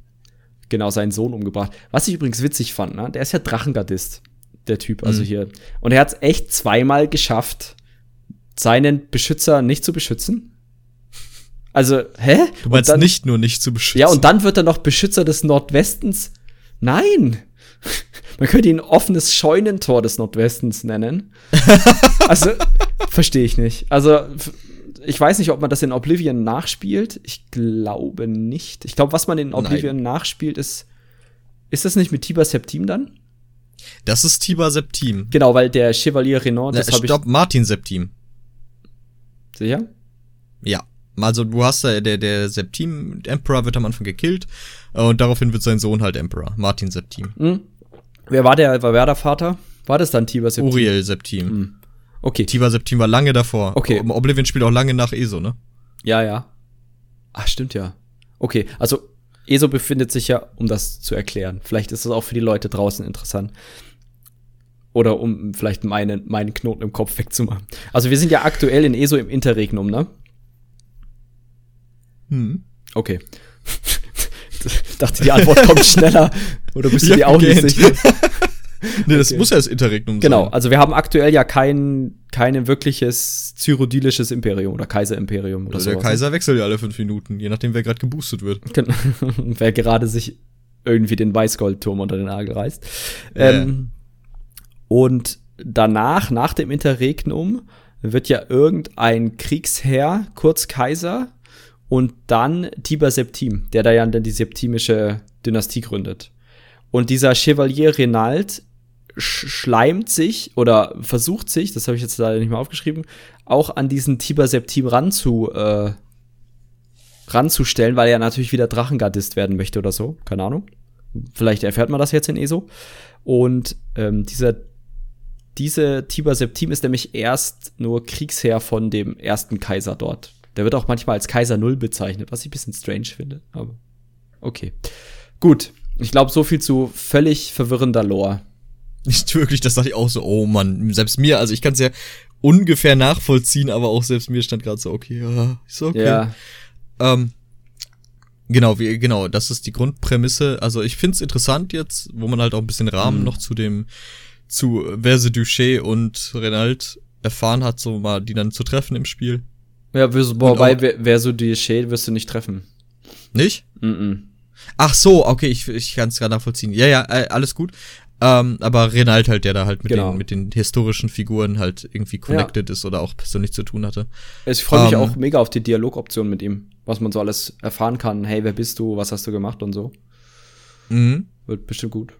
genau, seinen Sohn umgebracht. Was ich übrigens witzig fand, ne? der ist ja Drachengardist, der Typ, also mhm. hier. Und er hat es echt zweimal geschafft, seinen Beschützer nicht zu beschützen. Also, hä? Du meinst dann, nicht nur nicht zu beschützen. Ja, und dann wird er noch Beschützer des Nordwestens. Nein! <laughs> Man könnte ihn offenes Scheunentor des Nordwestens nennen. <laughs> also, verstehe ich nicht. Also, ich weiß nicht, ob man das in Oblivion nachspielt. Ich glaube nicht. Ich glaube, was man in Oblivion Nein. nachspielt, ist. Ist das nicht mit Tiber Septim dann? Das ist Tiber Septim. Genau, weil der Chevalier Renault, das habe ich. Stopp, Martin Septim. Sicher? Ja. Also du hast da, der, der Septim Emperor wird am Anfang gekillt äh, und daraufhin wird sein Sohn halt Emperor, Martin Septim. Mhm. Wer war der, war wer der Vater? War das dann Tiber Septim? Uriel Septim. Mhm. Okay. Tiber Septim war lange davor. Okay. Oblivion spielt auch lange nach ESO, ne? Ja, ja. Ach, stimmt ja. Okay, also ESO befindet sich ja, um das zu erklären. Vielleicht ist das auch für die Leute draußen interessant. Oder um vielleicht meinen, meinen Knoten im Kopf wegzumachen. Also wir sind ja aktuell in ESO im Interregnum, ne? Hm. Okay. <laughs> dachte, die Antwort kommt schneller. Oder bist du dir auch nicht sicher? <laughs> nee, das okay. muss ja das Interregnum sein. Genau, also wir haben aktuell ja kein, kein wirkliches cyrodilisches Imperium oder Kaiserimperium oder so. Der Kaiser wechselt ja alle fünf Minuten, je nachdem, wer gerade geboostet wird. Genau. <laughs> wer gerade sich irgendwie den Weißgoldturm unter den Nagel reißt. Ja. Ähm, und danach, nach dem Interregnum, wird ja irgendein Kriegsherr, kurz Kaiser, und dann Tiber Septim, der da ja dann die septimische Dynastie gründet. Und dieser Chevalier Renald schleimt sich oder versucht sich, das habe ich jetzt leider nicht mehr aufgeschrieben, auch an diesen Tiber Septim ranzu, äh, ranzustellen, weil er natürlich wieder Drachengardist werden möchte oder so. Keine Ahnung. Vielleicht erfährt man das jetzt in ESO. Und ähm, dieser, diese Tiber Septim ist nämlich erst nur Kriegsherr von dem ersten Kaiser dort. Der wird auch manchmal als Kaiser Null bezeichnet, was ich ein bisschen strange finde. Aber okay. Gut. Ich glaube, so viel zu völlig verwirrender Lore. Nicht wirklich, das dachte ich auch so, oh Mann, selbst mir, also ich kann es ja ungefähr nachvollziehen, aber auch selbst mir stand gerade so, okay, ja, ist okay. Ja. Ähm, genau, wie, genau, das ist die Grundprämisse. Also ich finde es interessant jetzt, wo man halt auch ein bisschen Rahmen mhm. noch zu dem, zu Verse Duché und Renald erfahren hat, so mal die dann zu treffen im Spiel. Ja, wobei, wer, wer so die Shade wirst du nicht treffen. Nicht? Mhm. -mm. Ach so, okay, ich, ich kann es gerade nachvollziehen. Ja, ja, äh, alles gut. Ähm, aber Renald halt, der da halt mit, genau. den, mit den historischen Figuren halt irgendwie connected ja. ist oder auch persönlich zu tun hatte. Ich freue mich ähm, auch mega auf die Dialogoption mit ihm, was man so alles erfahren kann. Hey, wer bist du? Was hast du gemacht und so. Mhm. Wird bestimmt gut.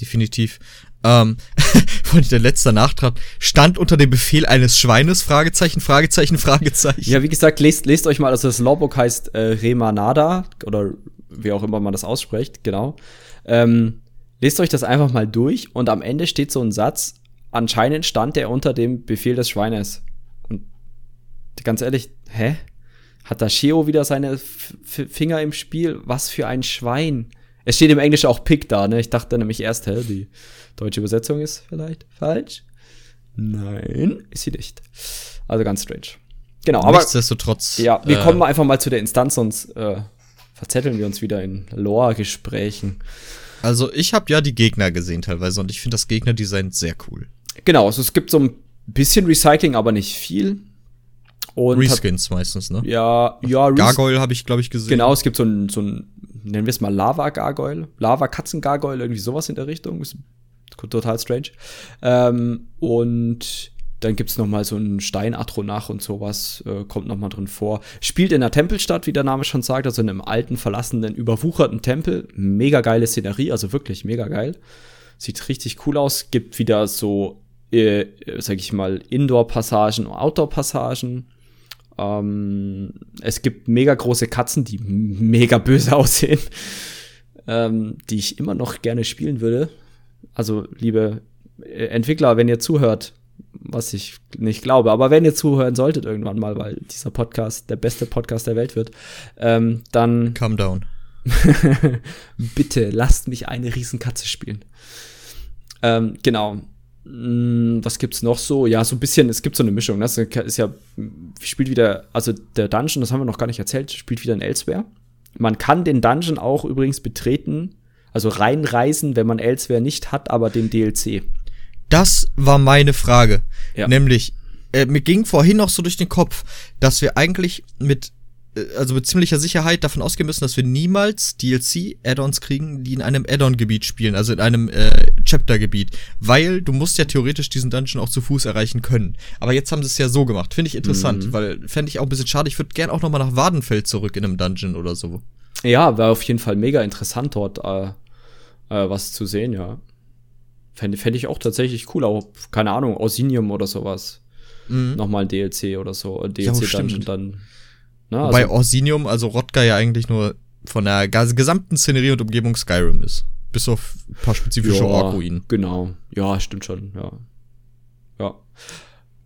Definitiv. Ähm, <laughs> von der letzte Nachtrag stand unter dem Befehl eines Schweines, Fragezeichen, Fragezeichen, <laughs> Fragezeichen. Ja, wie gesagt, lest, lest euch mal, also das Lawbook heißt äh, Remanada oder wie auch immer man das ausspricht, genau. Ähm, Lest euch das einfach mal durch und am Ende steht so ein Satz, anscheinend stand der unter dem Befehl des Schweines. Und ganz ehrlich, hä? Hat da Sheo wieder seine F Finger im Spiel? Was für ein Schwein. Es steht im Englischen auch Pick da, ne? Ich dachte nämlich erst, hä, die deutsche Übersetzung ist vielleicht falsch. Nein, ist sie nicht. Also ganz strange. Genau, aber. Nichtsdestotrotz. Ja, wir äh, kommen einfach mal zu der Instanz, sonst äh, verzetteln wir uns wieder in Lore-Gesprächen. Also ich habe ja die Gegner gesehen teilweise und ich finde das Gegnerdesign sehr cool. Genau, also es gibt so ein bisschen Recycling, aber nicht viel. Und Reskins meistens, ne? Ja, ja. Gargoyle habe ich, glaube ich, gesehen. Genau, es gibt so ein, so ein nennen wir es mal Lava-Gargoyle, Lava-Katzen-Gargoyle, irgendwie sowas in der Richtung. Ist total strange. Ähm, und dann gibt's noch mal so ein Steinatronach und sowas, äh, kommt noch mal drin vor. Spielt in der Tempelstadt, wie der Name schon sagt, also in einem alten, verlassenen, überwucherten Tempel. Mega geile Szenerie, also wirklich mega geil. Sieht richtig cool aus. Gibt wieder so, äh, sag ich mal, Indoor-Passagen und Outdoor-Passagen. Ähm, es gibt mega große Katzen, die mega böse <laughs> aussehen, ähm, die ich immer noch gerne spielen würde. Also, liebe äh, Entwickler, wenn ihr zuhört, was ich nicht glaube. Aber wenn ihr zuhören solltet irgendwann mal, weil dieser Podcast der beste Podcast der Welt wird, ähm, dann. Calm down. <laughs> bitte lasst mich eine Riesenkatze spielen. Ähm, genau. Hm, was gibt's noch so? Ja, so ein bisschen, es gibt so eine Mischung. Das ne? ist ja, spielt wieder, also der Dungeon, das haben wir noch gar nicht erzählt, spielt wieder in Elsewhere. Man kann den Dungeon auch übrigens betreten, also reinreisen, wenn man Elsewhere nicht hat, aber den DLC. Das war meine Frage. Ja. Nämlich, äh, mir ging vorhin noch so durch den Kopf, dass wir eigentlich mit, also mit ziemlicher Sicherheit davon ausgehen müssen, dass wir niemals DLC-Add-ons kriegen, die in einem Add-on-Gebiet spielen, also in einem äh, Chapter-Gebiet. Weil du musst ja theoretisch diesen Dungeon auch zu Fuß erreichen können. Aber jetzt haben sie es ja so gemacht. Finde ich interessant, mhm. weil fände ich auch ein bisschen schade. Ich würde gern auch noch mal nach Wadenfeld zurück in einem Dungeon oder so. Ja, wäre auf jeden Fall mega interessant dort äh, äh, was zu sehen, ja. Fände fänd ich auch tatsächlich cool, auch, keine Ahnung, Orsinium oder sowas. Mhm. Nochmal ein DLC oder so. DLC ja, dann, na, Wobei also, Orsinium, also Rodka ja eigentlich nur von der gesamten Szenerie und Umgebung Skyrim ist. Bis auf ein paar spezifische ja, Ork-Ruinen. Genau. Ja, stimmt schon, ja. Ja.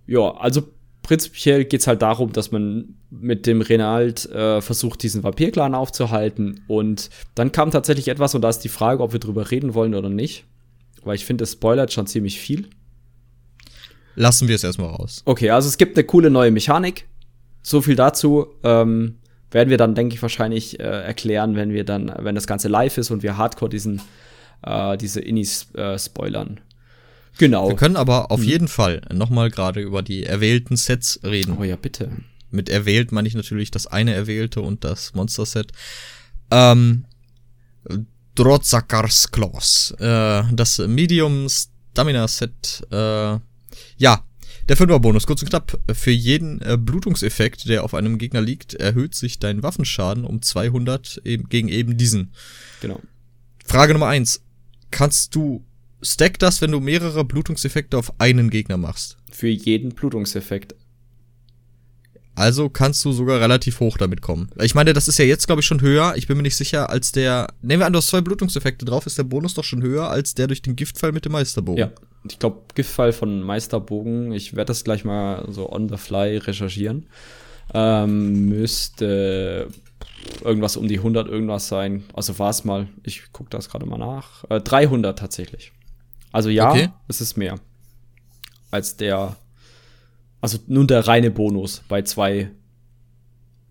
Ja, also prinzipiell geht's halt darum, dass man mit dem Renald äh, versucht, diesen Vampir-Clan aufzuhalten. Und dann kam tatsächlich etwas, und da ist die Frage, ob wir drüber reden wollen oder nicht. Weil ich finde, es spoilert schon ziemlich viel. Lassen wir es erstmal raus. Okay, also es gibt eine coole neue Mechanik. So viel dazu. Ähm, werden wir dann, denke ich, wahrscheinlich äh, erklären, wenn wir dann, wenn das Ganze live ist und wir hardcore diesen, äh, diese Innis äh, spoilern. Genau. Wir können aber auf hm. jeden Fall nochmal gerade über die erwählten Sets reden. Oh ja, bitte. Mit erwählt meine ich natürlich das eine erwählte und das Monster-Set. Ähm, Drotzakars Claws. Äh, das Medium Stamina Set. Äh, ja, der Fünfer-Bonus, kurz und knapp. Für jeden äh, Blutungseffekt, der auf einem Gegner liegt, erhöht sich dein Waffenschaden um 200 eben, gegen eben diesen. Genau. Frage Nummer eins: Kannst du stack das, wenn du mehrere Blutungseffekte auf einen Gegner machst? Für jeden Blutungseffekt. Also kannst du sogar relativ hoch damit kommen. Ich meine, das ist ja jetzt, glaube ich, schon höher. Ich bin mir nicht sicher, als der. Nehmen wir an, du hast zwei Blutungseffekte drauf, ist der Bonus doch schon höher als der durch den Giftfall mit dem Meisterbogen. Ja, ich glaube, Giftfall von Meisterbogen, ich werde das gleich mal so on the fly recherchieren. Ähm, müsste irgendwas um die 100 irgendwas sein. Also war es mal, ich gucke das gerade mal nach. Äh, 300 tatsächlich. Also ja, okay. es ist mehr als der also nun der reine Bonus. Bei zwei,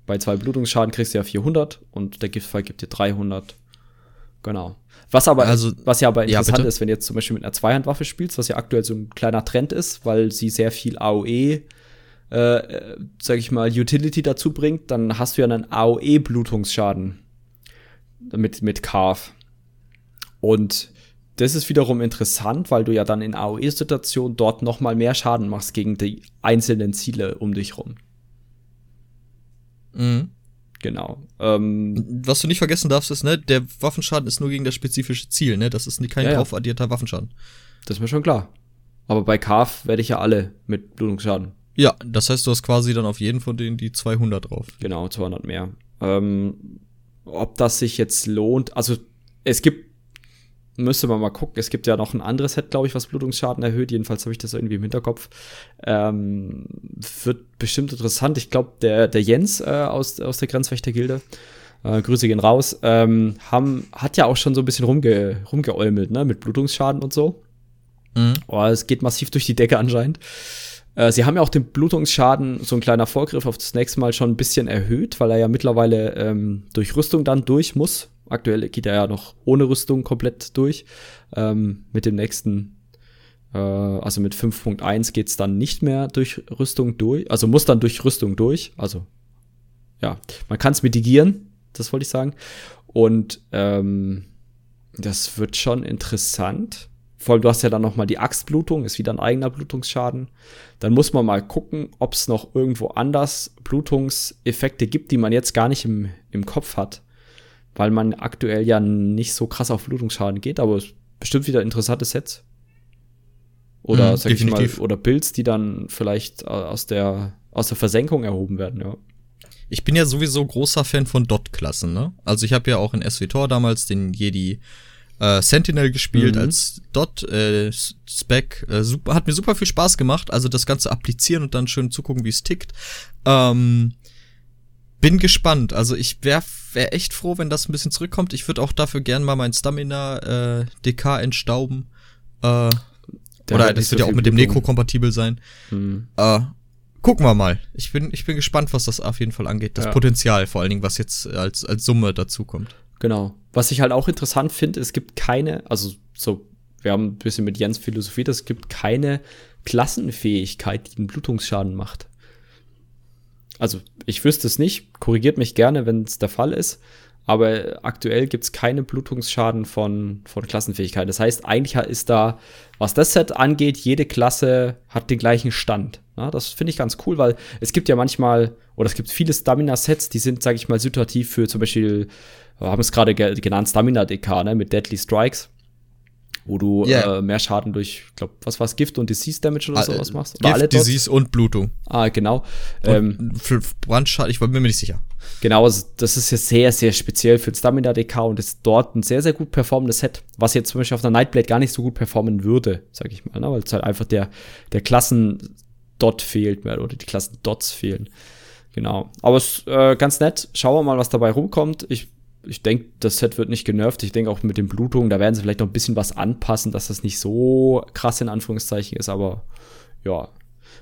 bei zwei Blutungsschaden kriegst du ja 400 und der Giftfall gibt dir 300. Genau. Was aber, also, was ja aber interessant ja, ist, wenn du jetzt zum Beispiel mit einer Zweihandwaffe spielst, was ja aktuell so ein kleiner Trend ist, weil sie sehr viel AOE, äh, sag ich mal, Utility dazu bringt, dann hast du ja einen AOE-Blutungsschaden. mit, mit Carve. Und das ist wiederum interessant, weil du ja dann in AOE-Situationen dort noch mal mehr Schaden machst gegen die einzelnen Ziele um dich rum. Mhm. Genau. Ähm, Was du nicht vergessen darfst, ist, ne, der Waffenschaden ist nur gegen das spezifische Ziel, ne? Das ist kein ja, drauf addierter Waffenschaden. Das ist mir schon klar. Aber bei Carve werde ich ja alle mit Blutungsschaden. Ja, das heißt, du hast quasi dann auf jeden von denen die 200 drauf. Genau, 200 mehr. Ähm, ob das sich jetzt lohnt, also es gibt müsste man mal gucken. Es gibt ja noch ein anderes Set, glaube ich, was Blutungsschaden erhöht. Jedenfalls habe ich das irgendwie im Hinterkopf. Ähm, wird bestimmt interessant. Ich glaube, der, der Jens äh, aus, aus der Grenzwächtergilde, äh, Grüße gehen raus, ähm, haben, hat ja auch schon so ein bisschen rumge, rumgeäumelt, ne, mit Blutungsschaden und so. Mhm. Oh, es geht massiv durch die Decke anscheinend. Äh, sie haben ja auch den Blutungsschaden, so ein kleiner Vorgriff auf das nächste Mal schon ein bisschen erhöht, weil er ja mittlerweile ähm, durch Rüstung dann durch muss Aktuell geht er ja noch ohne Rüstung komplett durch. Ähm, mit dem nächsten, äh, also mit 5.1 geht es dann nicht mehr durch Rüstung durch. Also muss dann durch Rüstung durch. Also ja, man kann es mitigieren, das wollte ich sagen. Und ähm, das wird schon interessant. Vor allem, du hast ja dann noch mal die Axtblutung, ist wieder ein eigener Blutungsschaden. Dann muss man mal gucken, ob es noch irgendwo anders Blutungseffekte gibt, die man jetzt gar nicht im, im Kopf hat weil man aktuell ja nicht so krass auf Blutungsschaden geht, aber es bestimmt wieder interessante Sets. Oder, mhm, sag definitiv. ich mal, oder Builds, die dann vielleicht aus der, aus der Versenkung erhoben werden, ja. Ich bin ja sowieso großer Fan von Dot-Klassen, ne? Also ich habe ja auch in SWTOR damals den Jedi äh, Sentinel gespielt mhm. als Dot äh, Spec. Äh, super, hat mir super viel Spaß gemacht. Also das Ganze applizieren und dann schön zugucken, wie es tickt. Ähm, bin gespannt. Also ich wäre wär echt froh, wenn das ein bisschen zurückkommt. Ich würde auch dafür gern mal mein Stamina äh, DK entstauben. Äh, oder das wird so ja auch mit dem Neko kompatibel sein. Hm. Äh, gucken wir mal. Ich bin, ich bin gespannt, was das auf jeden Fall angeht. Das ja. Potenzial vor allen Dingen, was jetzt als, als Summe dazu kommt. Genau. Was ich halt auch interessant finde, es gibt keine, also so, wir haben ein bisschen mit Jens philosophiert, es gibt keine Klassenfähigkeit, die einen Blutungsschaden macht. Also ich wüsste es nicht, korrigiert mich gerne, wenn es der Fall ist. Aber aktuell gibt es keine Blutungsschaden von, von Klassenfähigkeit. Das heißt, eigentlich ist da, was das Set angeht, jede Klasse hat den gleichen Stand. Ja, das finde ich ganz cool, weil es gibt ja manchmal, oder es gibt viele Stamina-Sets, die sind, sage ich mal, situativ für zum Beispiel, wir haben es gerade genannt, Stamina-DK, ne, mit Deadly Strikes wo du yeah. äh, mehr Schaden durch, ich glaube, was war's, Gift und Disease Damage oder sowas machst? Oder Gift, alle Disease und Blutung. Ah, genau. Ähm, für Brandschaden, ich bin mir nicht sicher. Genau, also das ist ja sehr, sehr speziell für Stamina DK und ist dort ein sehr, sehr gut performendes Set, was jetzt zum Beispiel auf einer Nightblade gar nicht so gut performen würde, sag ich mal, ne? weil es halt einfach der, der Klassen-Dot fehlt mehr oder die Klassen-Dots fehlen. Genau. Aber es ist äh, ganz nett. Schauen wir mal, was dabei rumkommt. Ich ich denke, das Set wird nicht genervt. Ich denke auch mit den Blutungen, da werden sie vielleicht noch ein bisschen was anpassen, dass das nicht so krass in Anführungszeichen ist, aber ja.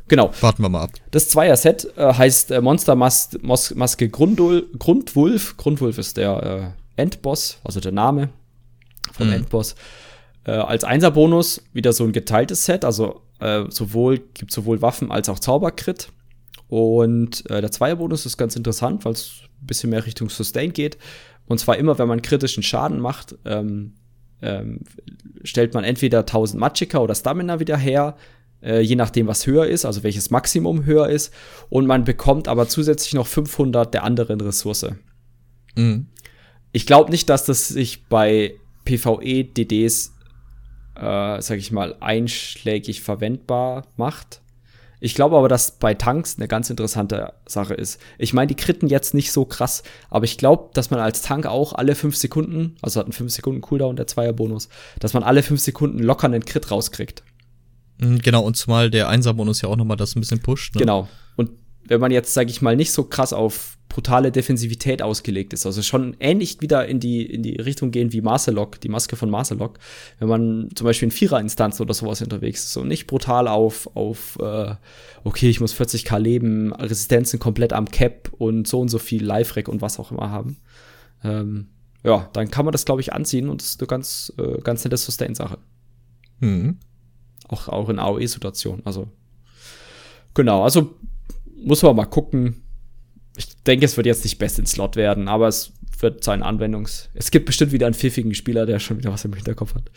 Genau. Warten wir mal ab. Das Zweier-Set äh, heißt äh, Monster Mas Mos Maske Grundul Grundwulf. Grundwulf ist der äh, Endboss, also der Name vom mhm. Endboss. Äh, als Einser-Bonus wieder so ein geteiltes Set, also äh, sowohl gibt sowohl Waffen als auch Zauberkrit. Und äh, der Zweierbonus ist ganz interessant, weil es ein bisschen mehr Richtung Sustain geht. Und zwar immer, wenn man kritischen Schaden macht, ähm, ähm, stellt man entweder 1000 Magicka oder Stamina wieder her, äh, je nachdem, was höher ist, also welches Maximum höher ist. Und man bekommt aber zusätzlich noch 500 der anderen Ressource. Mhm. Ich glaube nicht, dass das sich bei PvE-DDs, äh, sag ich mal, einschlägig verwendbar macht. Ich glaube aber, dass bei Tanks eine ganz interessante Sache ist. Ich meine, die kritten jetzt nicht so krass, aber ich glaube, dass man als Tank auch alle fünf Sekunden, also hat einen fünf Sekunden Cooldown der Zweierbonus, dass man alle fünf Sekunden locker einen Crit rauskriegt. Mhm, genau, und zumal der Einser-Bonus ja auch nochmal das ein bisschen pusht. Ne? Genau. Und wenn man jetzt, sage ich mal, nicht so krass auf brutale Defensivität ausgelegt ist. Also schon ähnlich wieder in die, in die Richtung gehen wie Marcelok, die Maske von Marcelok. Wenn man zum Beispiel in Vierer-Instanz oder sowas unterwegs ist und nicht brutal auf, auf äh, okay, ich muss 40k leben, Resistenzen komplett am Cap und so und so viel Live-Rack und was auch immer haben. Ähm, ja, dann kann man das, glaube ich, anziehen und das ist eine ganz, äh, ganz nette Sustain-Sache. Mhm. Auch, auch in AOE-Situationen. Also, genau, also muss man mal gucken ich denke, es wird jetzt nicht best in Slot werden, aber es wird sein Anwendungs. Es gibt bestimmt wieder einen pfiffigen Spieler, der schon wieder was im Hinterkopf hat.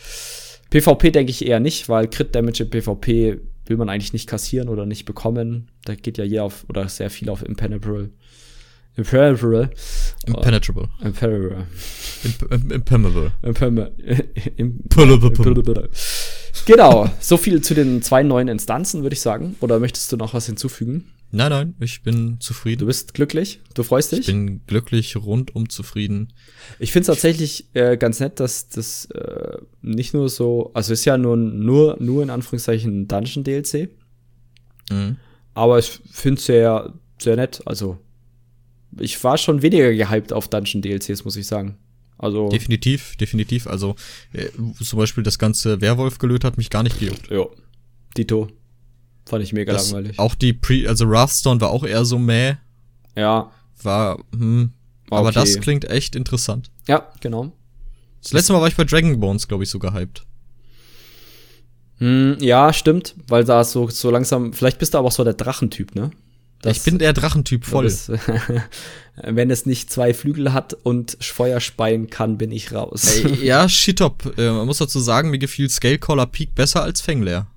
PvP denke ich eher nicht, weil Crit Damage im PvP will man eigentlich nicht kassieren oder nicht bekommen. Da geht ja jeder auf, oder sehr viel auf Impenetrable. Impenetrable. Impenetrable. Impenetrable. Impermeable. Impermeable. <laughs> Genau, so viel zu den zwei neuen Instanzen, würde ich sagen. Oder möchtest du noch was hinzufügen? Nein, nein, ich bin zufrieden. Du bist glücklich? Du freust dich? Ich bin glücklich, rundum zufrieden. Ich finde es tatsächlich äh, ganz nett, dass das äh, nicht nur so, also ist ja nur, nur, nur in Anführungszeichen Dungeon-DLC. Mhm. Aber ich finde es sehr, sehr nett. Also, ich war schon weniger gehypt auf Dungeon-DLCs, muss ich sagen. Also definitiv, definitiv. Also äh, zum Beispiel das ganze Werwolf-Gelöt hat mich gar nicht gejuckt. Ja, Dito. Fand ich mega das, langweilig. Auch die Pre, also Wrathstone war auch eher so mäh. Ja. War, hm. War aber okay. das klingt echt interessant. Ja, genau. Das letzte Mal war ich bei Dragon Bones, glaube ich, so gehypt. Hm, ja, stimmt, weil da so, so langsam, vielleicht bist du aber auch so der Drachentyp, ne? Das, ich bin der Drachentyp voll. Das, <laughs> wenn es nicht zwei Flügel hat und Feuer speien kann, bin ich raus. Ey, <laughs> ja, shit top. Äh, man muss dazu sagen, mir gefiel Scalecaller Peak besser als Fengler.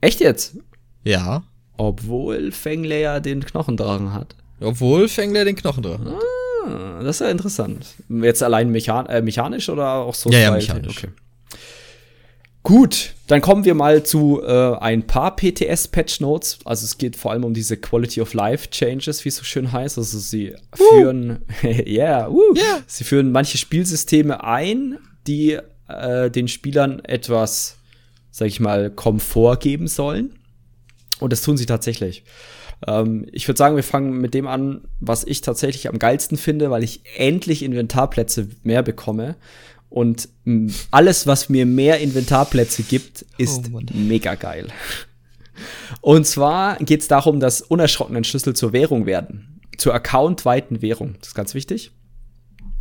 Echt jetzt? Ja. Obwohl Fengler den Knochendrachen hat. Obwohl Fengler den Knochendrachen hat. Ah, das ist ja interessant. Jetzt allein mechan äh, mechanisch oder auch so? Ja, ja, mechanisch. Okay. Gut, dann kommen wir mal zu äh, ein paar PTS-Patch Notes. Also es geht vor allem um diese Quality of Life Changes, wie es so schön heißt. Also sie uh. führen, <laughs> yeah, uh, yeah, sie führen manche Spielsysteme ein, die äh, den Spielern etwas, sag ich mal, Komfort geben sollen. Und das tun sie tatsächlich. Ähm, ich würde sagen, wir fangen mit dem an, was ich tatsächlich am geilsten finde, weil ich endlich Inventarplätze mehr bekomme. Und alles, was mir mehr Inventarplätze gibt, ist oh mega geil. Und zwar geht es darum, dass unerschrockenen Schlüssel zur Währung werden. Zur accountweiten Währung. Das ist ganz wichtig.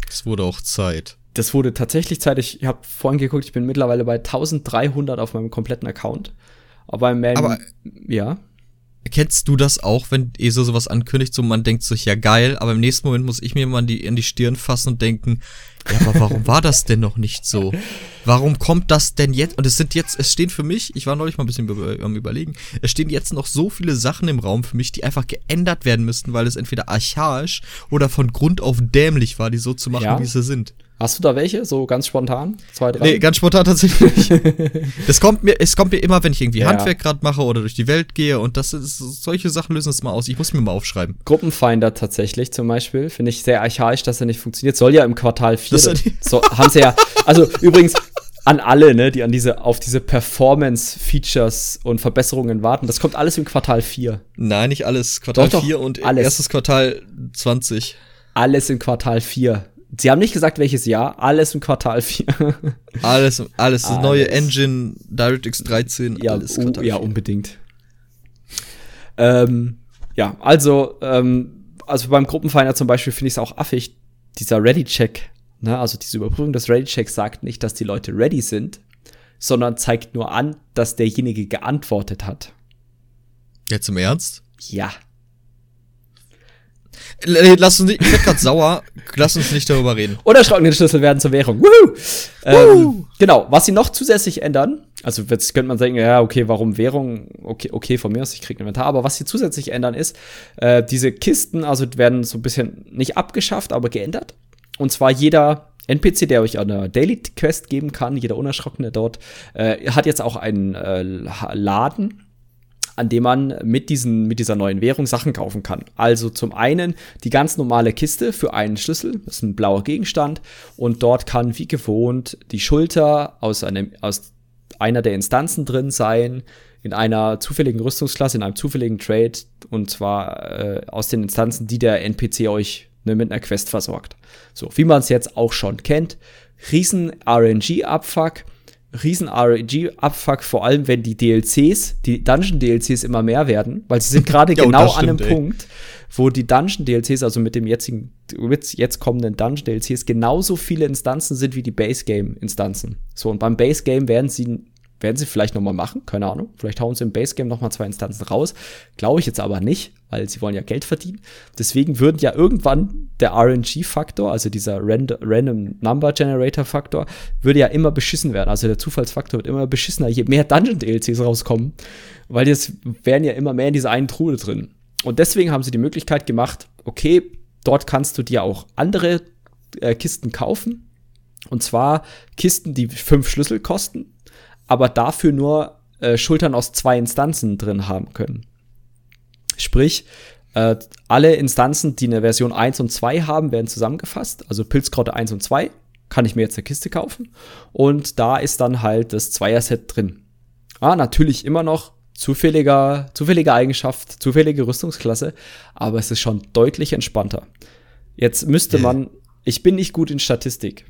Es wurde auch Zeit. Das wurde tatsächlich Zeit. Ich habe vorhin geguckt, ich bin mittlerweile bei 1300 auf meinem kompletten Account. Aber, Man, Aber ja. Kennst du das auch, wenn ESO sowas ankündigt, so man denkt sich, ja geil, aber im nächsten Moment muss ich mir mal in die, in die Stirn fassen und denken, ja, aber warum war das denn noch nicht so? Warum kommt das denn jetzt? Und es sind jetzt, es stehen für mich, ich war neulich mal ein bisschen am überlegen, es stehen jetzt noch so viele Sachen im Raum für mich, die einfach geändert werden müssten, weil es entweder archaisch oder von Grund auf dämlich war, die so zu machen, ja. wie sie sind. Hast du da welche? So ganz spontan? Zwei, drei? Nee, ganz spontan tatsächlich das kommt mir, es kommt mir immer, wenn ich irgendwie ja. Handwerk gerade mache oder durch die Welt gehe und das ist, solche Sachen lösen es mal aus. Ich muss mir mal aufschreiben. Gruppenfinder tatsächlich zum Beispiel. Finde ich sehr archaisch, dass er nicht funktioniert. Soll ja im Quartal 4. So, haben sie ja. Also übrigens, an alle, ne, die an diese, auf diese Performance-Features und Verbesserungen warten. Das kommt alles im Quartal 4. Nein, nicht alles. Quartal doch, doch, 4 und alles. erstes Quartal 20. Alles im Quartal 4. Sie haben nicht gesagt, welches Jahr. Alles im Quartal 4. <laughs> alles, alles. Das neue Engine, DirectX 13, ja, alles Quartal uh, Ja, unbedingt. Ähm, ja, also, ähm, also beim Gruppenfinder zum Beispiel finde ich es auch affig, dieser Ready-Check, ne, also diese Überprüfung des Ready-Checks sagt nicht, dass die Leute ready sind, sondern zeigt nur an, dass derjenige geantwortet hat. Jetzt im Ernst? Ja. Lass uns nicht, ich werd grad sauer, lass uns nicht darüber reden. Oder Schlüssel werden zur Währung. Woohoo! Ähm, genau, was sie noch zusätzlich ändern, also jetzt könnte man sagen, ja, okay, warum Währung? Okay, okay, von mir aus, ich krieg ein Inventar, aber was sie zusätzlich ändern ist, äh, diese Kisten, also werden so ein bisschen nicht abgeschafft, aber geändert. Und zwar jeder NPC, der euch eine Daily Quest geben kann, jeder Unerschrockene dort, äh, hat jetzt auch einen äh, Laden an dem man mit, diesen, mit dieser neuen Währung Sachen kaufen kann. Also zum einen die ganz normale Kiste für einen Schlüssel, das ist ein blauer Gegenstand, und dort kann wie gewohnt die Schulter aus, einem, aus einer der Instanzen drin sein, in einer zufälligen Rüstungsklasse, in einem zufälligen Trade, und zwar äh, aus den Instanzen, die der NPC euch ne, mit einer Quest versorgt. So, wie man es jetzt auch schon kennt, riesen RNG-Abfuck, riesen RNG-Abfuck, vor allem wenn die DLCs, die Dungeon-DLCs immer mehr werden, weil sie sind <laughs> gerade genau stimmt, an einem ey. Punkt, wo die Dungeon-DLCs, also mit dem jetzigen, mit jetzt kommenden Dungeon-DLCs, genauso viele Instanzen sind wie die Base-Game-Instanzen. So, und beim Base-Game werden sie Werden sie vielleicht noch mal machen, keine Ahnung. Vielleicht hauen sie im Basegame noch mal zwei Instanzen raus. Glaube ich jetzt aber nicht, weil sie wollen ja Geld verdienen. Deswegen würden ja irgendwann der RNG-Faktor, also dieser Rand Random Number Generator-Faktor, würde ja immer beschissen werden. Also der Zufallsfaktor wird immer beschissener, je mehr Dungeon-DLCs rauskommen. Weil jetzt wären ja immer mehr in dieser einen Truhe drin. Und deswegen haben sie die Möglichkeit gemacht, okay, dort kannst du dir auch andere äh, Kisten kaufen. Und zwar Kisten, die fünf Schlüssel kosten aber dafür nur äh, Schultern aus zwei Instanzen drin haben können. Sprich, äh, alle Instanzen, die eine Version 1 und 2 haben, werden zusammengefasst. Also Pilzkraute 1 und 2 kann ich mir jetzt eine Kiste kaufen. Und da ist dann halt das Zweier-Set drin. Ah, natürlich immer noch zufälliger, zufällige Eigenschaft, zufällige Rüstungsklasse, aber es ist schon deutlich entspannter. Jetzt müsste man, ich bin nicht gut in Statistik,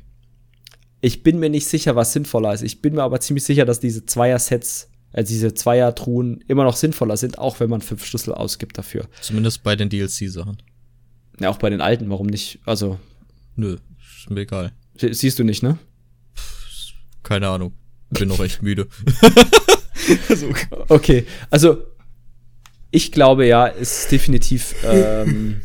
ich bin mir nicht sicher, was sinnvoller ist. Ich bin mir aber ziemlich sicher, dass diese Zweier-Sets, äh, diese Zweier-Truhen immer noch sinnvoller sind, auch wenn man fünf Schlüssel ausgibt dafür. Zumindest bei den DLC-Sachen. Ja, auch bei den alten, warum nicht? Also. Nö, ist mir egal. Siehst du nicht, ne? Keine Ahnung. Bin noch echt müde. <laughs> okay, also ich glaube ja, ist definitiv. Ähm,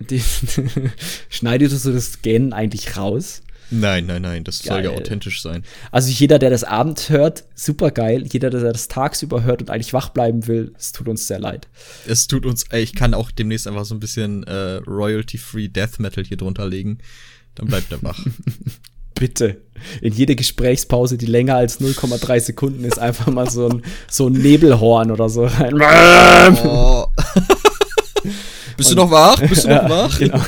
die, <laughs> <laughs> schneidest du das Scannen eigentlich raus? Nein, nein, nein, das geil. soll ja authentisch sein. Also jeder, der das abends hört, super geil. Jeder, der das tagsüber hört und eigentlich wach bleiben will, es tut uns sehr leid. Es tut uns, ey, ich kann auch demnächst einfach so ein bisschen äh, Royalty-Free Death Metal hier drunter legen. Dann bleibt er wach. <laughs> Bitte. In jede Gesprächspause, die länger als 0,3 Sekunden ist, einfach mal so ein, so ein Nebelhorn oder so rein. Oh. <laughs> Bist du noch wach? Bist du noch wach? Genau.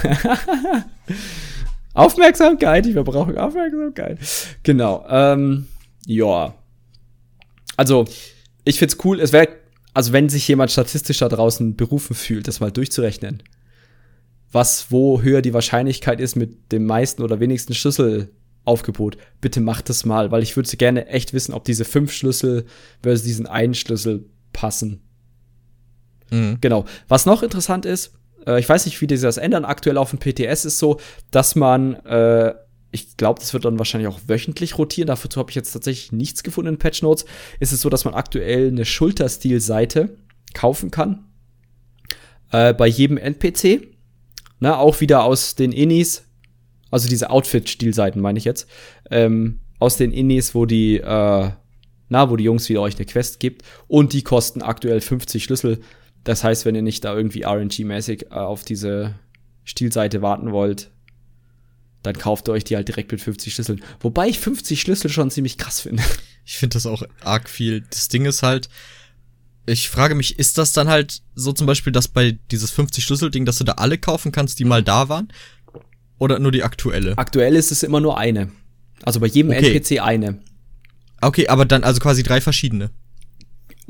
Aufmerksamkeit, ich verbrauche Aufmerksamkeit. Genau. Ähm, ja. Also, ich find's cool. Es wäre, also wenn sich jemand statistisch da draußen berufen fühlt, das mal durchzurechnen, was wo höher die Wahrscheinlichkeit ist mit dem meisten oder wenigsten Schlüsselaufgebot, bitte macht das mal, weil ich würde gerne echt wissen, ob diese fünf Schlüssel versus diesen einen Schlüssel passen. Mhm. Genau. Was noch interessant ist, äh, ich weiß nicht, wie die das ändern. Aktuell auf dem PTS ist so, dass man, äh, ich glaube, das wird dann wahrscheinlich auch wöchentlich rotieren. Dafür habe ich jetzt tatsächlich nichts gefunden in Patch Notes. Ist es so, dass man aktuell eine Schulterstil-Seite kaufen kann. Äh, bei jedem NPC. Na, auch wieder aus den Innis. Also diese Outfit-Stilseiten meine ich jetzt. Ähm, aus den Innis, wo die, äh, na, wo die Jungs wieder euch eine Quest gibt. Und die kosten aktuell 50 Schlüssel. Das heißt, wenn ihr nicht da irgendwie RNG-mäßig äh, auf diese Stilseite warten wollt, dann kauft ihr euch die halt direkt mit 50 Schlüsseln. Wobei ich 50 Schlüssel schon ziemlich krass finde. <laughs> Ich finde das auch arg viel. Das Ding ist halt, ich frage mich, ist das dann halt so zum Beispiel, dass bei dieses 50 Schlüssel-Ding, dass du da alle kaufen kannst, die mal da waren? Oder nur die aktuelle? Aktuell ist es immer nur eine. Also bei jedem okay. NPC eine. Okay, aber dann also quasi drei verschiedene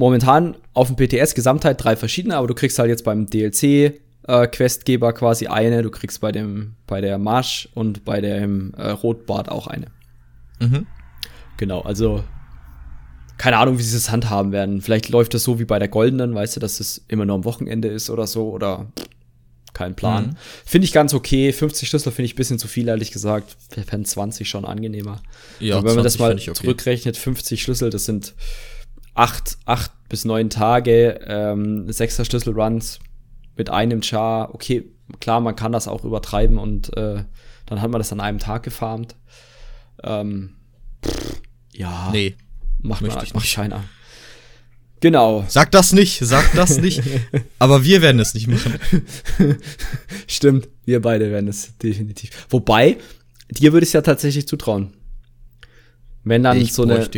momentan auf dem PTS Gesamtheit drei verschiedene, aber du kriegst halt jetzt beim DLC äh, Questgeber quasi eine, du kriegst bei dem bei der Marsch und bei dem äh, Rotbart auch eine. Mhm. Genau, also keine Ahnung, wie sie das handhaben werden. Vielleicht läuft das so wie bei der goldenen, weißt du, dass es immer nur am Wochenende ist oder so oder kein Plan. Mhm. Finde ich ganz okay. 50 Schlüssel finde ich ein bisschen zu viel, ehrlich gesagt. Wir fänden 20 schon angenehmer. Ja, Aber wenn man das mal okay. zurückrechnet, 50 Schlüssel, das sind acht, acht bis neun Tage, ähm, sechster Schlüsselruns mit einem Char. Okay, klar, man kann das auch übertreiben und äh, dann hat man das an einem Tag gefarmt. Ähm, pff, ja. Nee. Macht, man, macht keiner. Genau. Sag das nicht, sag das nicht. <laughs> Aber wir werden es nicht machen. <laughs> Stimmt, wir beide werden es definitiv. Wobei, dir würde ich es ja tatsächlich zutrauen. Wenn dann ich so eine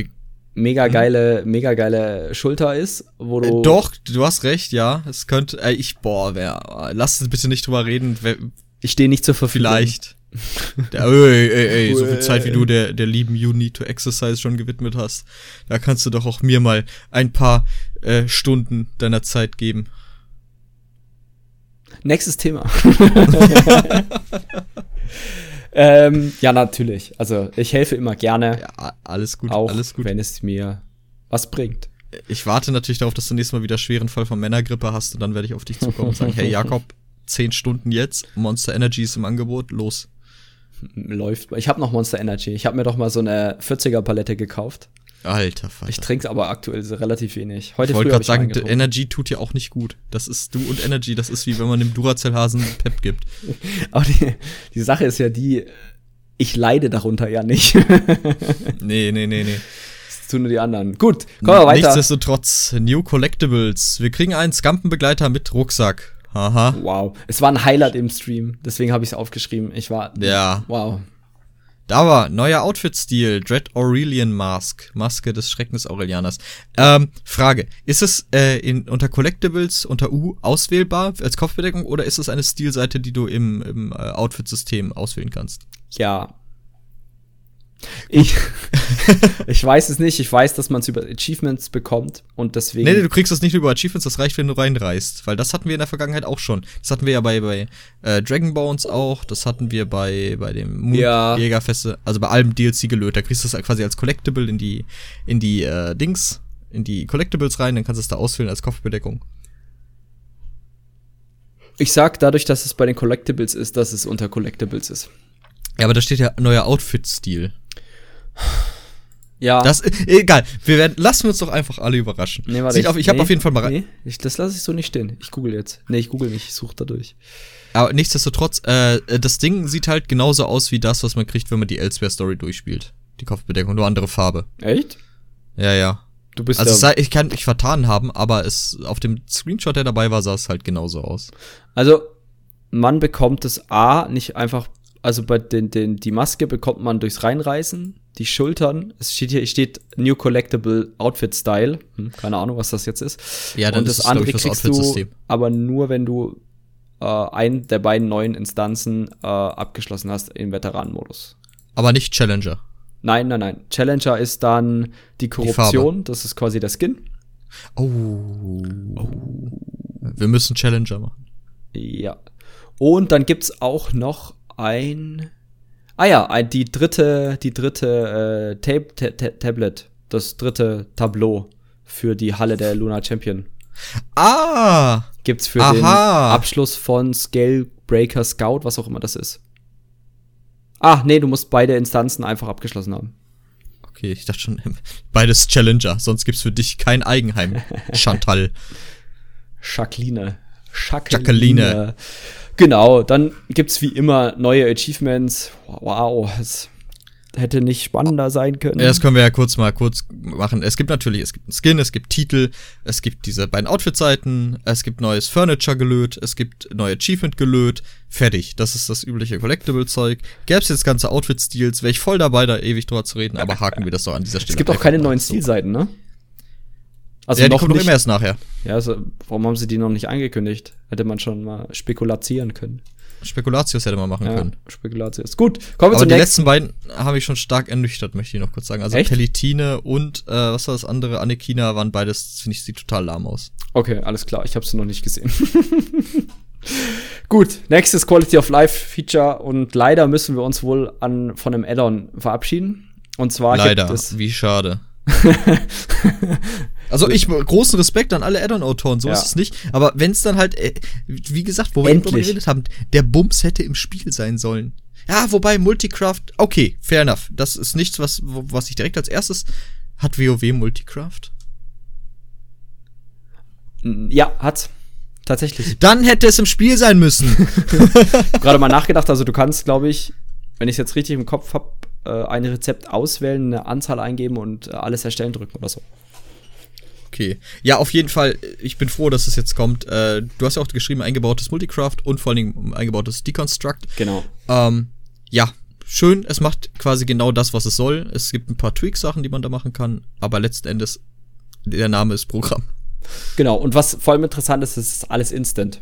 mega mhm. geile, mhm. mega geile Schulter ist, wo du. Äh, doch, du hast recht, ja. Es könnte, äh, ich, boah, wer, lass uns bitte nicht drüber reden. Wer, ich stehe nicht zur Verfügung. Vielleicht. <laughs> der, ey, ey, ey, so viel Zeit, wie du der, der lieben You Need to Exercise schon gewidmet hast, da kannst du doch auch mir mal ein paar äh, Stunden deiner Zeit geben. Nächstes Thema. <laughs> <laughs> Ähm, ja, natürlich. Also ich helfe immer gerne. Ja, alles gut, auch alles gut. Wenn es mir was bringt. Ich warte natürlich darauf, dass du nächstes Mal wieder schweren Fall von Männergrippe hast und dann werde ich auf dich zukommen und sagen, hey <laughs> Jakob, zehn Stunden jetzt, Monster Energy ist im Angebot, los. Läuft. Ich habe noch Monster Energy. Ich habe mir doch mal so eine 40er Palette gekauft. Alter Vater. Ich trinke aber aktuell relativ wenig. Heute ich wollte gerade sagen, Energy tut ja auch nicht gut. Das ist du und Energy, das ist wie wenn man dem Duracell-Hasen Pep gibt. <laughs> aber die, die Sache ist ja die, ich leide darunter ja nicht. <laughs> nee, nee, nee, nee. Das tun nur die anderen. Gut, kommen wir weiter. Nichtsdestotrotz, New Collectibles. Wir kriegen einen Scampenbegleiter mit Rucksack. Aha. Wow. Es war ein Highlight im Stream, deswegen habe ich es aufgeschrieben. Ich war. Ja. Wow. Da war neuer Outfit-Stil, Dread Aurelian Mask, Maske des Schreckens Aurelianers. Ähm, Frage, ist es äh, in, unter Collectibles, unter U, auswählbar als Kopfbedeckung oder ist es eine Stilseite, die du im, im äh, Outfit-System auswählen kannst? Ja, ich, <laughs> ich weiß es nicht. Ich weiß, dass man es über Achievements bekommt und deswegen. Nee, nee, du kriegst das nicht über Achievements, das reicht, wenn du reinreist. Weil das hatten wir in der Vergangenheit auch schon. Das hatten wir ja bei, bei äh, Dragon Bones auch, das hatten wir bei, bei dem Moon ja. Jägerfeste, also bei allem DLC gelöst. Da kriegst du es quasi als Collectible in die, in die äh, Dings, in die Collectibles rein, dann kannst du es da auswählen als Kopfbedeckung. Ich sag dadurch, dass es bei den Collectibles ist, dass es unter Collectibles ist. Ja, aber da steht ja neuer Outfit-Stil. Ja. Das, egal. Wir werden, lassen wir uns doch einfach alle überraschen. Nee, warte, ich, auf, ich nee, habe auf jeden Fall mal rein. Nee, ich, das lasse ich so nicht stehen. Ich google jetzt. Nee, ich google nicht. Ich suche dadurch. Aber nichtsdestotrotz, äh, das Ding sieht halt genauso aus wie das, was man kriegt, wenn man die Elsewhere-Story durchspielt. Die Kopfbedeckung, nur andere Farbe. Echt? Ja, ja. Du bist also sei, ich kann mich vertan haben, aber es auf dem Screenshot, der dabei war, sah es halt genauso aus. Also, man bekommt es A nicht einfach also bei den, den, die Maske bekommt man durchs Reinreißen, die Schultern, es steht hier, steht New Collectible Outfit Style, hm, keine Ahnung, was das jetzt ist. Ja, dann Und das, das andere das kriegst du aber nur, wenn du äh, einen der beiden neuen Instanzen äh, abgeschlossen hast im Veteranenmodus. Aber nicht Challenger. Nein, nein, nein. Challenger ist dann die Korruption, die das ist quasi der Skin. Oh. oh. Wir müssen Challenger machen. Ja. Und dann gibt's auch noch ein. Ah ja, ein, die dritte, die dritte äh, Tab ta ta Tablet, das dritte Tableau für die Halle der Luna Champion. Ah! Gibt's für Aha. den Abschluss von Scale Breaker Scout, was auch immer das ist. Ah, nee, du musst beide Instanzen einfach abgeschlossen haben. Okay, ich dachte schon, <laughs> beides Challenger, sonst gibt's für dich kein Eigenheim. <laughs> Chantal. Jacqueline. Jacqueline. Jacqueline. Genau, dann gibt's wie immer neue Achievements. Wow, es hätte nicht spannender sein können. Ja, das können wir ja kurz mal kurz machen. Es gibt natürlich, es gibt einen Skin, es gibt Titel, es gibt diese beiden Outfit-Seiten, es gibt neues Furniture gelöt, es gibt neue Achievement gelöt. Fertig. Das ist das übliche Collectible-Zeug. Gäb's jetzt ganze Outfit-Stils, wäre ich voll dabei, da ewig drüber zu reden, aber haken wir das doch an dieser Stelle. Es gibt auch keine neuen Stilseiten, ne? Also ja, noch die kommen nicht, immer erst nachher. Ja, also warum haben sie die noch nicht angekündigt? Hätte man schon mal spekulatieren können. Spekulatius hätte man machen ja, können. Spekulatius. Gut, kommen wir Aber zum die nächsten. letzten beiden habe ich schon stark ernüchtert, möchte ich noch kurz sagen. Also Echt? Pelitine und äh, was war das andere? Anekina waren beides, finde ich, sieht total lahm aus. Okay, alles klar. Ich habe sie noch nicht gesehen. <laughs> Gut, nächstes Quality of Life Feature und leider müssen wir uns wohl an von einem Addon verabschieden. Und zwar leider. Gibt es, wie schade. <laughs> Also ich großen Respekt an alle Addon-Autoren, so ja. ist es nicht. Aber wenn es dann halt, äh, wie gesagt, wo wir darüber geredet haben, der Bums hätte im Spiel sein sollen. Ja, wobei Multicraft, okay, fair enough. Das ist nichts, was, was ich direkt als erstes. Hat WoW Multicraft? Ja, hat's. Tatsächlich. Dann hätte es im Spiel sein müssen. <laughs> Gerade mal nachgedacht, also du kannst, glaube ich, wenn ich es jetzt richtig im Kopf habe, äh, ein Rezept auswählen, eine Anzahl eingeben und äh, alles erstellen drücken oder so. Okay. Ja, auf jeden Fall, ich bin froh, dass es jetzt kommt. Äh, du hast ja auch geschrieben, eingebautes Multicraft und vor allen Dingen eingebautes Deconstruct. Genau. Ähm, ja, schön. Es macht quasi genau das, was es soll. Es gibt ein paar Tweak-Sachen, die man da machen kann, aber letzten Endes, der Name ist Programm. Genau, und was vor allem interessant ist, ist alles instant.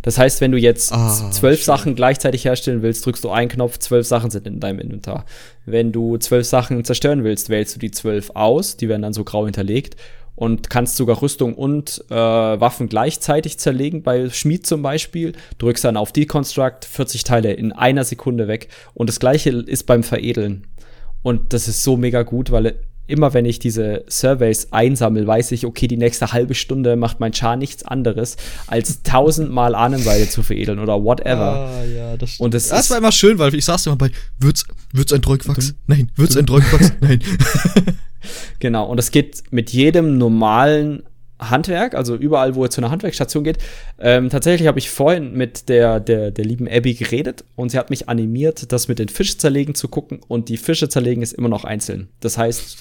Das heizt, wenn du jetzt ah, zwölf schön. Sachen gleichzeitig herstellen willst, drückst du einen Knopf, zwölf Sachen sind in deinem Inventar. Wenn du zwölf Sachen zerstören willst, wählst du die zwölf aus, die werden dann so grau hinterlegt und kannst sogar Rüstung und äh, Waffen gleichzeitig zerlegen, bei Schmied zum Beispiel. Drückst dann auf Deconstruct, 40 Teile in einer Sekunde weg. Und das gleiche ist beim Veredeln. Und das ist so mega gut, weil immer wenn ich diese Surveys einsammle, weiß ich, okay, die nächste halbe Stunde macht mein Char nichts anderes, als <laughs> tausendmal Ahnenweide zu veredeln oder whatever. Ah, ja, das stimmt. Und das, das war immer schön, weil ich saß immer bei, wird's, wird's ein Dreugwachs? Nein, wird's ein Dreugwachs? Nein. <laughs> genau, und es geht mit jedem normalen Handwerk, also überall, wo er zu einer Handwerksstation geht. Ähm, tatsächlich habe ich vorhin mit der, der, der lieben Abby geredet und sie hat mich animiert, das mit den Fisch zerlegen zu gucken und die Fische zerlegen ist immer noch einzeln. Das heißt,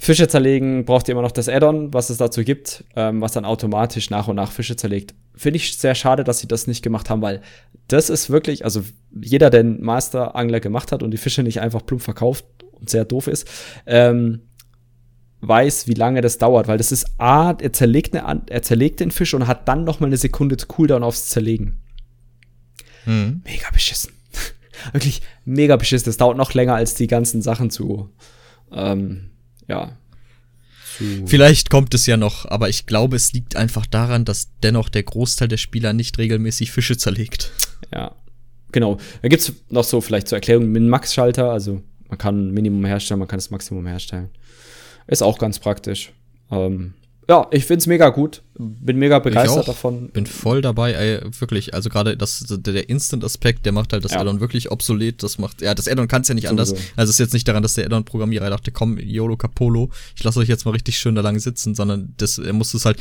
Fische zerlegen braucht ihr immer noch das Add-on, was es dazu gibt, ähm, was dann automatisch nach und nach Fische zerlegt. Finde ich sehr schade, dass sie das nicht gemacht haben, weil das ist wirklich, also jeder, der einen Master-Angler gemacht hat und die Fische nicht einfach plump verkauft und sehr doof ist, ähm, weiß, wie lange das dauert, weil das ist A, er zerlegt, eine, er zerlegt den Fisch und hat dann noch mal eine Sekunde Cooldown aufs Zerlegen. Mhm. Mega beschissen. <laughs> Wirklich mega beschissen. Das dauert noch länger als die ganzen Sachen zu, ähm, ja. Zu Vielleicht kommt es ja noch, aber ich glaube, es liegt einfach daran, dass dennoch der Großteil der Spieler nicht regelmäßig Fische zerlegt. Ja, genau. Da gibt's noch so vielleicht zur Erklärung Min-Max-Schalter, also man kann Minimum herstellen, man kann das Maximum herstellen. Ist auch ganz praktisch. Ähm, ja, ich find's mega gut. Bin mega begeistert davon. Bin voll dabei, ey, wirklich. Also gerade das, der Instant-Aspekt, der macht halt das ja. Addon wirklich obsolet. Das macht, ja, das Addon kann es ja nicht so anders. Also es ist jetzt nicht daran, dass der Addon-Programmierer dachte, komm, YOLO Capolo, ich lasse euch jetzt mal richtig schön da lang sitzen, sondern das, er muss es halt,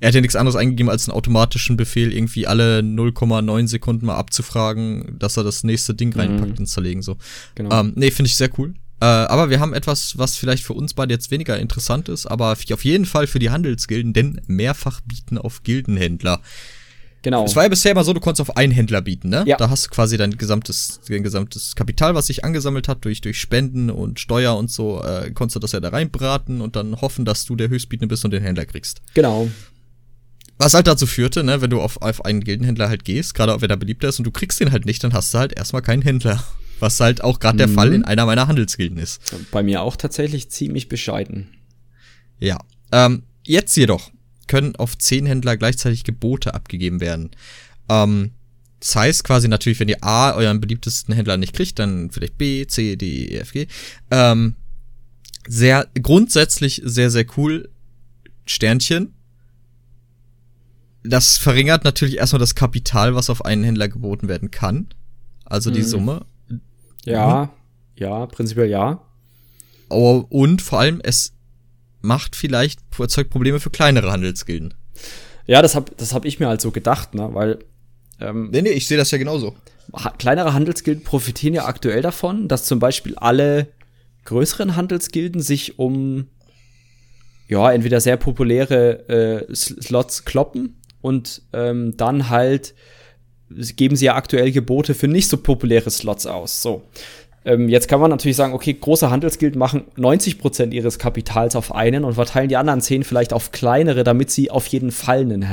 er hat ja nichts anderes eingegeben, als einen automatischen Befehl, irgendwie alle 0,9 Sekunden mal abzufragen, dass er das nächste Ding reinpackt mhm. ins Zerlegen, so. Genau. Ähm, nee, finde ich sehr cool. Äh, aber wir haben etwas, was vielleicht für uns beide jetzt weniger interessant ist, aber auf jeden Fall für die Handelsgilden, denn mehrfach bieten auf Gildenhändler. Genau. Es war ja bisher immer so, du konntest auf einen Händler bieten, ne? Ja. Da hast du quasi dein gesamtes, dein gesamtes Kapital, was sich angesammelt hat, durch, durch Spenden und Steuer und so, äh, konntest du das ja da reinbraten und dann hoffen, dass du der Höchstbietende bist und den Händler kriegst. Genau. Was halt dazu führte, ne, wenn du auf, auf einen Gildenhändler halt gehst, gerade wenn er beliebter ist und du kriegst den halt nicht, dann hast du halt erstmal keinen Händler. Was halt auch gerade der mhm. Fall in einer meiner Handelsgilden ist. Bei mir auch tatsächlich ziemlich bescheiden. Ja. Ähm, jetzt jedoch können auf zehn Händler gleichzeitig Gebote abgegeben werden. Ähm, das heißt quasi natürlich, wenn ihr A euren beliebtesten Händler nicht kriegt, dann vielleicht B, C, D, E, F, G. Ähm, sehr, grundsätzlich sehr, sehr cool. Sternchen. Das verringert natürlich erstmal das Kapital, was auf einen Händler geboten werden kann. Also die mhm. Summe. Ja, mhm. ja, prinzipiell ja. Aber, und vor allem, es macht vielleicht, erzeugt Probleme für kleinere Handelsgilden. Ja, das hab, das hab ich mir halt so gedacht, ne, weil. Ähm, nee, nee, ich sehe das ja genauso. Kleinere Handelsgilden profitieren ja aktuell davon, dass zum Beispiel alle größeren Handelsgilden sich um ja, entweder sehr populäre äh, Slots kloppen und ähm, dann halt geben sie ja aktuell Gebote für nicht so populäre Slots aus. So. Ähm, jetzt kann man natürlich sagen, okay, große Handelsgilden machen 90 Prozent ihres Kapitals auf einen und verteilen die anderen 10 vielleicht auf kleinere, damit sie auf jeden Fall einen,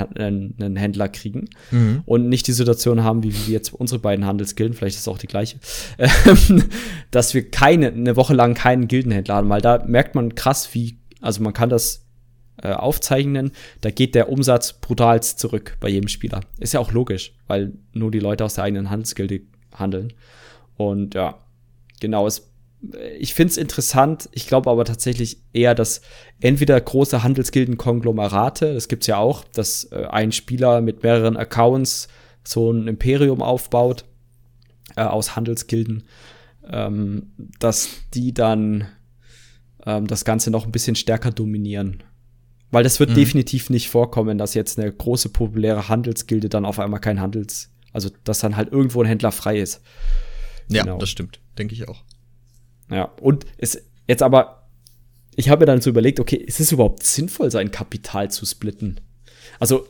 einen Händler kriegen mhm. und nicht die Situation haben, wie wir jetzt unsere beiden Handelsgilden, vielleicht ist es auch die gleiche, <laughs> ähm, dass wir keine, eine Woche lang keinen Gildenhändler haben, weil da merkt man krass, wie, also man kann das äh, aufzeichnen, da geht der Umsatz brutal zurück bei jedem Spieler. Ist ja auch logisch, weil nur die Leute aus der eigenen Handelsgilde handeln. Und ja, genau, es, ich finde es interessant. Ich glaube aber tatsächlich eher, dass entweder große Handelsgilden-Konglomerate, das gibt es ja auch, dass äh, ein Spieler mit mehreren Accounts so ein Imperium aufbaut äh, aus Handelsgilden, ähm, dass die dann ähm, das Ganze noch ein bisschen stärker dominieren. Weil das wird mhm. definitiv nicht vorkommen, dass jetzt eine große populäre Handelsgilde dann auf einmal kein Handels, also dass dann halt irgendwo ein Händler frei ist. Ja, genau. das stimmt, denke ich auch. Ja, und es jetzt aber, ich habe mir dann so überlegt, okay, ist es überhaupt sinnvoll, sein Kapital zu splitten? Also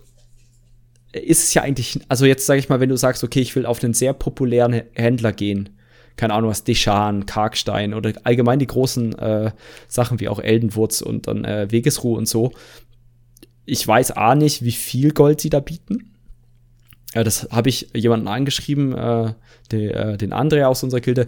ist es ja eigentlich, also jetzt sage ich mal, wenn du sagst, okay, ich will auf einen sehr populären Händler gehen, keine Ahnung was, Deschan, Karkstein oder allgemein die großen äh, Sachen wie auch Eldenwurz und dann äh, Wegesruh und so. Ich weiß A nicht, wie viel Gold sie da bieten. Ja, das habe ich jemanden angeschrieben, äh, die, äh, den Andrea aus unserer Gilde.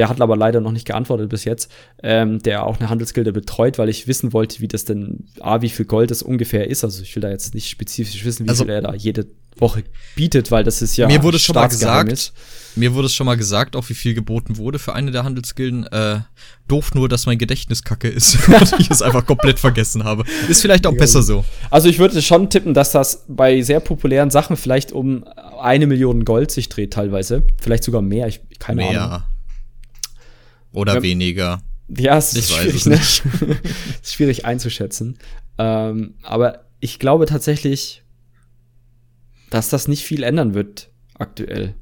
Der hat aber leider noch nicht geantwortet bis jetzt, ähm, der auch eine Handelsgilde betreut, weil ich wissen wollte, wie das denn, A, wie viel Gold das ungefähr ist. Also ich will da jetzt nicht spezifisch wissen, wie also, viel er da jede Woche bietet, weil das ist ja. Mir wurde schon mal gesagt, mir wurde es schon mal gesagt, auch wie viel geboten wurde für eine der Handelsgilden. Äh, doof nur, dass mein Gedächtnis kacke ist <laughs> und ich es einfach komplett vergessen habe. Ist vielleicht auch besser so. Also ich würde schon tippen, dass das bei sehr populären Sachen vielleicht um eine Million Gold sich dreht teilweise. Vielleicht sogar mehr, ich keine mehr. Ahnung. Oder ja, weniger. Ja, es ist schwierig, ne? <laughs> ist schwierig einzuschätzen. Ähm, aber ich glaube tatsächlich, dass das nicht viel ändern wird aktuell.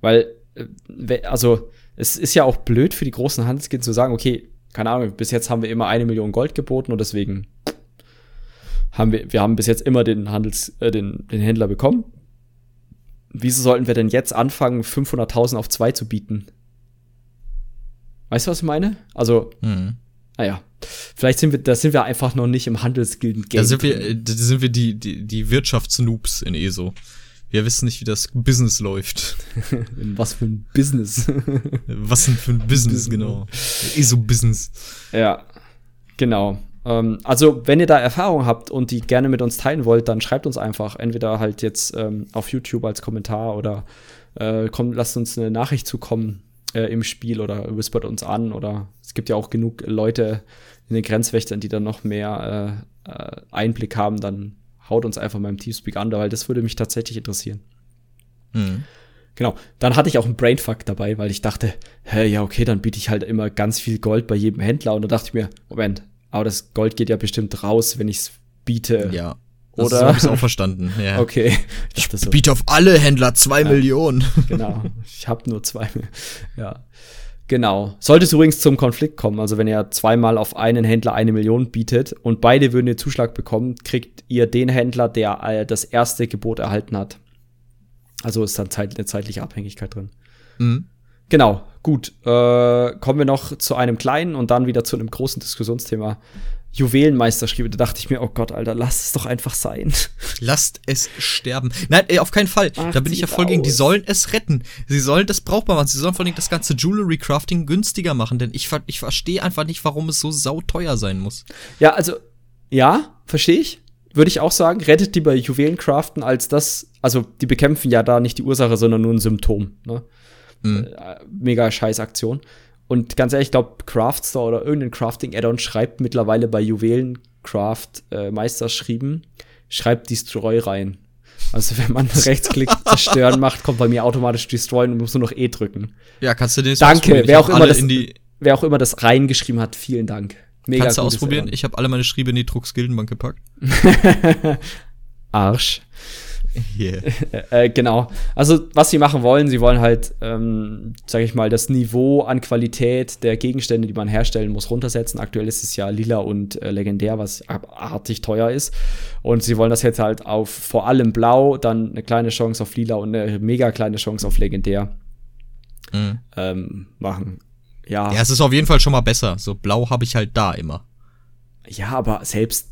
Weil, äh, also, es ist ja auch blöd für die großen Handelskitten zu sagen, okay, keine Ahnung, bis jetzt haben wir immer eine Million Gold geboten und deswegen haben wir, wir haben bis jetzt immer den Handels, äh, den, den Händler bekommen. Wieso sollten wir denn jetzt anfangen, 500.000 auf zwei zu bieten? Weißt du, was ich meine? Also, mhm. naja, vielleicht sind wir, da sind wir einfach noch nicht im Handelsgilden-Game. Da sind wir, da sind wir die, die, die Wirtschaftsnoobs in ESO. Wir wissen nicht, wie das Business läuft. <laughs> Was für ein Business. <laughs> Was denn für ein Business, genau. ESO-Business. Ja, genau. Ähm, also, wenn ihr da Erfahrung habt und die gerne mit uns teilen wollt, dann schreibt uns einfach. Entweder halt jetzt ähm, auf YouTube als Kommentar oder äh, kommt, lasst uns eine Nachricht zukommen äh, im Spiel oder whispert uns an oder es gibt ja auch genug Leute in den Grenzwächtern, die dann noch mehr äh, äh, Einblick haben, dann haut uns einfach mal im Teamspeak an, weil das würde mich tatsächlich interessieren. Mhm. Genau. Dann hatte ich auch einen Brainfuck dabei, weil ich dachte, hä, ja, okay, dann biete ich halt immer ganz viel Gold bei jedem Händler. Und da dachte ich mir, Moment, aber das Gold geht ja bestimmt raus, wenn ich es biete. Ja. Das Oder? So habe ich auch verstanden. Ja. Okay. Ich, ich biete auf alle Händler zwei ja, Millionen. Genau. <laughs> Ich habe nur zwei. Ja. Genau. Sollte es übrigens zum Konflikt kommen, also wenn ihr zweimal auf einen Händler eine Million bietet und beide würden den Zuschlag bekommen, kriegt ihr den Händler, der äh, das erste Gebot erhalten hat. Also ist dann Zeit, eine zeitliche Abhängigkeit drin. Mhm. Genau, gut. Äh, kommen wir noch zu einem kleinen und dann wieder zu einem großen Diskussionsthema. Juwelenmeisterschriebe. Da dachte ich mir, oh Gott, Alter, lass es doch einfach sein. Lasst es sterben. Nein, ey, auf keinen Fall. Ach, da bin ich ja voll gegen. Die sollen es retten. Sie sollen das brauchbar machen. Sie sollen vor allem das ganze Jewelry Crafting günstiger machen, denn ich, ich verstehe einfach nicht, warum es so sauteuer sein muss. Ja, also, ja, verstehe ich. Würde ich auch sagen, rettet die bei Juwelencraften als das, also die bekämpfen ja da nicht die Ursache, sondern nur ein Symptom. Ne? Mhm. Äh, mega scheiß Aktion. Und ganz ehrlich, ich glaube, Craftstore oder irgendein Crafting-Add-on schreibt mittlerweile bei Juwelencraft äh, Meisterschrieben, schreibt Destroy rein. Also wenn man <laughs> Rechtsklick zerstören macht, kommt bei mir automatisch Destroy und muss nur noch E drücken. Ja, kannst du den Danke, wer auch, immer das, wer auch immer das reingeschrieben hat, vielen Dank. Mega kannst du ausprobieren? Ich habe alle meine Schriebe in die Drucks Gildenbank gepackt. <laughs> Arsch. <laughs> Yeah. äh, genau. Also, was sie machen wollen, sie wollen halt, ähm, sage ich mal, das Niveau an Qualität der Gegenstände, die man herstellen muss, runtersetzen. Aktuell ist es ja lila und äh, legendär, was abartig teuer ist. Und sie wollen das jetzt halt auf vor allem blau, dann eine kleine Chance auf lila und eine mega kleine Chance auf legendär mhm. ähm, machen. Ja. Ja, es ist auf jeden Fall schon mal besser. So blau habe ich halt da immer. Ja, aber selbst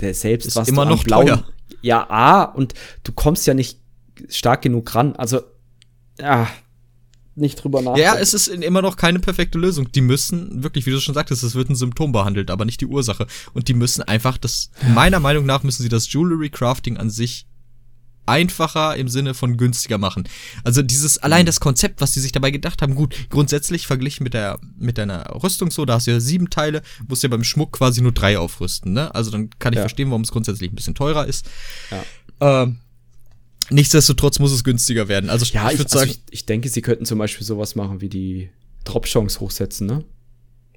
selbst ist was immer noch blau, teuer ja, A, und du kommst ja nicht stark genug ran. Also, ja, nicht drüber nachdenken. Ja, es ist immer noch keine perfekte Lösung. Die müssen, wirklich, wie du schon sagtest, es wird ein Symptom behandelt, aber nicht die Ursache. Und die müssen einfach das, meiner Meinung nach müssen sie das Jewelry Crafting an sich einfacher im Sinne von günstiger machen. Also dieses, allein das Konzept, was die sich dabei gedacht haben, gut, grundsätzlich verglichen mit der, mit deiner Rüstung so, da hast du ja sieben Teile, musst ja beim Schmuck quasi nur drei aufrüsten, ne? Also dann kann ich ja. verstehen, warum es grundsätzlich ein bisschen teurer ist. Ja. Ähm, nichtsdestotrotz muss es günstiger werden. Also ja, ich würde also sagen. Ich, ich, denke, sie könnten zum Beispiel sowas machen wie die Drop-Chance hochsetzen, ne?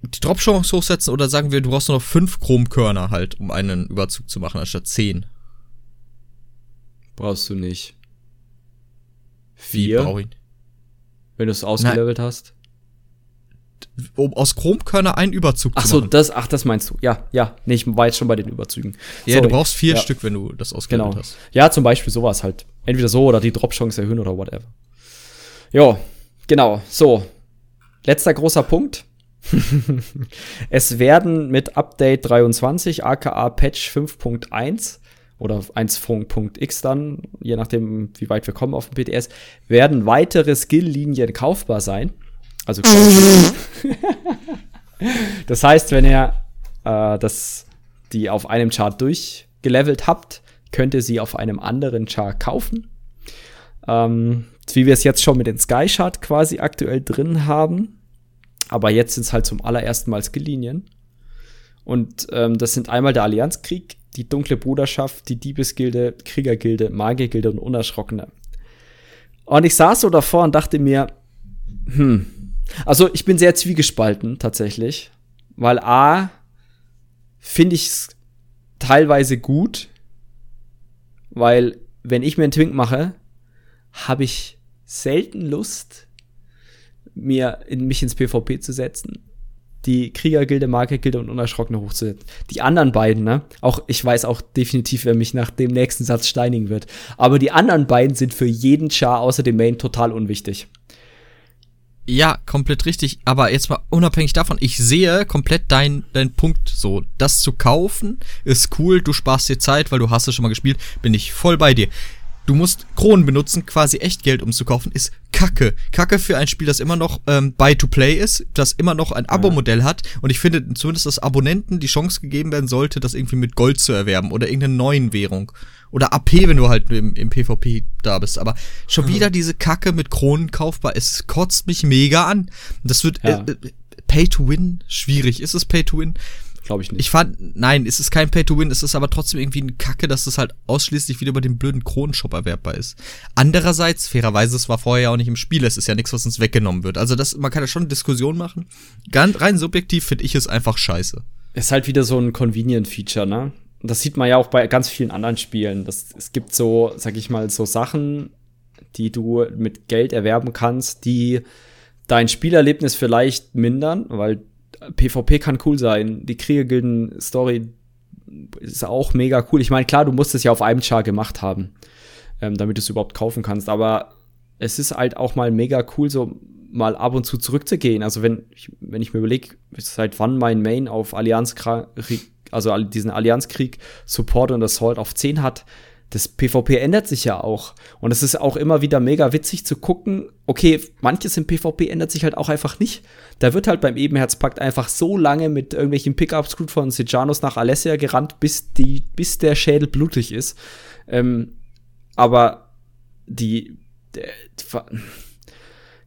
Die Drop-Chance hochsetzen oder sagen wir, du brauchst nur noch fünf Chromkörner halt, um einen Überzug zu machen, anstatt zehn. Brauchst du nicht. Vier? Wie, wenn du es ausgelevelt Nein. hast. Um aus Chromkörner einen Überzug ach zu machen. Ach so, das, ach, das meinst du. Ja, ja. Nee, ich war jetzt schon bei den Überzügen. Ja, Sorry. du brauchst vier ja. Stück, wenn du das ausgelevelt genau. hast. Ja, zum Beispiel sowas halt. Entweder so oder die Drop-Chance erhöhen oder whatever. Jo, genau. So. Letzter großer Punkt. <laughs> es werden mit Update 23, aka Patch 5.1, oder 1.x dann, je nachdem, wie weit wir kommen auf dem PTS, werden weitere Skill-Linien kaufbar sein. Also <laughs> <laughs> Das heißt, wenn ihr äh, das, die auf einem Chart durchgelevelt habt, könnt ihr sie auf einem anderen Chart kaufen. Ähm, wie wir es jetzt schon mit den Sky Chart quasi aktuell drin haben. Aber jetzt sind es halt zum allerersten Mal Skillinien. Und ähm, das sind einmal der Allianzkrieg, die Dunkle Bruderschaft, die Diebesgilde, Kriegergilde, Magiergilde und Unerschrockene. Und ich saß so davor und dachte mir, hm, also ich bin sehr zwiegespalten tatsächlich, weil A, finde ich es teilweise gut, weil wenn ich mir einen Twink mache, habe ich selten Lust, mir in mich ins PvP zu setzen die Kriegergilde, Magiergilde und Unerschrockene hochzusetzen. Die anderen beiden, ne? Auch, ich weiß auch definitiv, wer mich nach dem nächsten Satz steinigen wird. Aber die anderen beiden sind für jeden Char außer dem Main total unwichtig. Ja, komplett richtig. Aber jetzt mal unabhängig davon, ich sehe komplett deinen dein Punkt so. Das zu kaufen ist cool, du sparst dir Zeit, weil du hast es schon mal gespielt, bin ich voll bei dir du musst Kronen benutzen, quasi Echtgeld um zu kaufen, ist Kacke. Kacke für ein Spiel, das immer noch ähm, Buy-to-Play ist, das immer noch ein Abo-Modell hat. Und ich finde zumindest, dass Abonnenten die Chance gegeben werden sollte, das irgendwie mit Gold zu erwerben oder irgendeine neuen Währung. Oder AP, wenn du halt im, im PvP da bist. Aber schon mhm. wieder diese Kacke mit Kronen kaufbar. Es kotzt mich mega an. Das wird ja. äh, äh Pay to Win schwierig. Ist es Pay to Win? Glaube ich nicht. Ich fand, nein, es ist kein Pay-to-Win, es ist aber trotzdem irgendwie ein Kacke, dass es halt ausschließlich wieder über den blöden Kronenshop erwerbbar ist. Andererseits, fairerweise, es war vorher ja auch nicht im Spiel, es ist ja nichts, was uns weggenommen wird. Also das, man kann ja schon eine Diskussion machen. Ganz rein subjektiv finde ich es einfach scheiße. Ist halt wieder so ein Convenient-Feature, ne? Das sieht man ja auch bei ganz vielen anderen Spielen. Das, es gibt so, sag ich mal, so Sachen, die du mit Geld erwerben kannst, die dein Spielerlebnis vielleicht mindern, weil PvP kann cool sein. Die Kriegergilden-Story ist auch mega cool. Ich meine, klar, du musst es ja auf einem Char gemacht haben, ähm, damit du es überhaupt kaufen kannst. Aber es ist halt auch mal mega cool, so mal ab und zu zurückzugehen. Also wenn ich, wenn ich mir überlege, seit wann mein Main auf Allianz, also diesen Allianzkrieg Support und Assault auf 10 hat, das PvP ändert sich ja auch. Und es ist auch immer wieder mega witzig zu gucken, okay, manches im PvP ändert sich halt auch einfach nicht. Da wird halt beim Ebenherzpakt einfach so lange mit irgendwelchen Pickups gut von Sejanus nach Alessia gerannt, bis, die, bis der Schädel blutig ist. Ähm, aber die, der,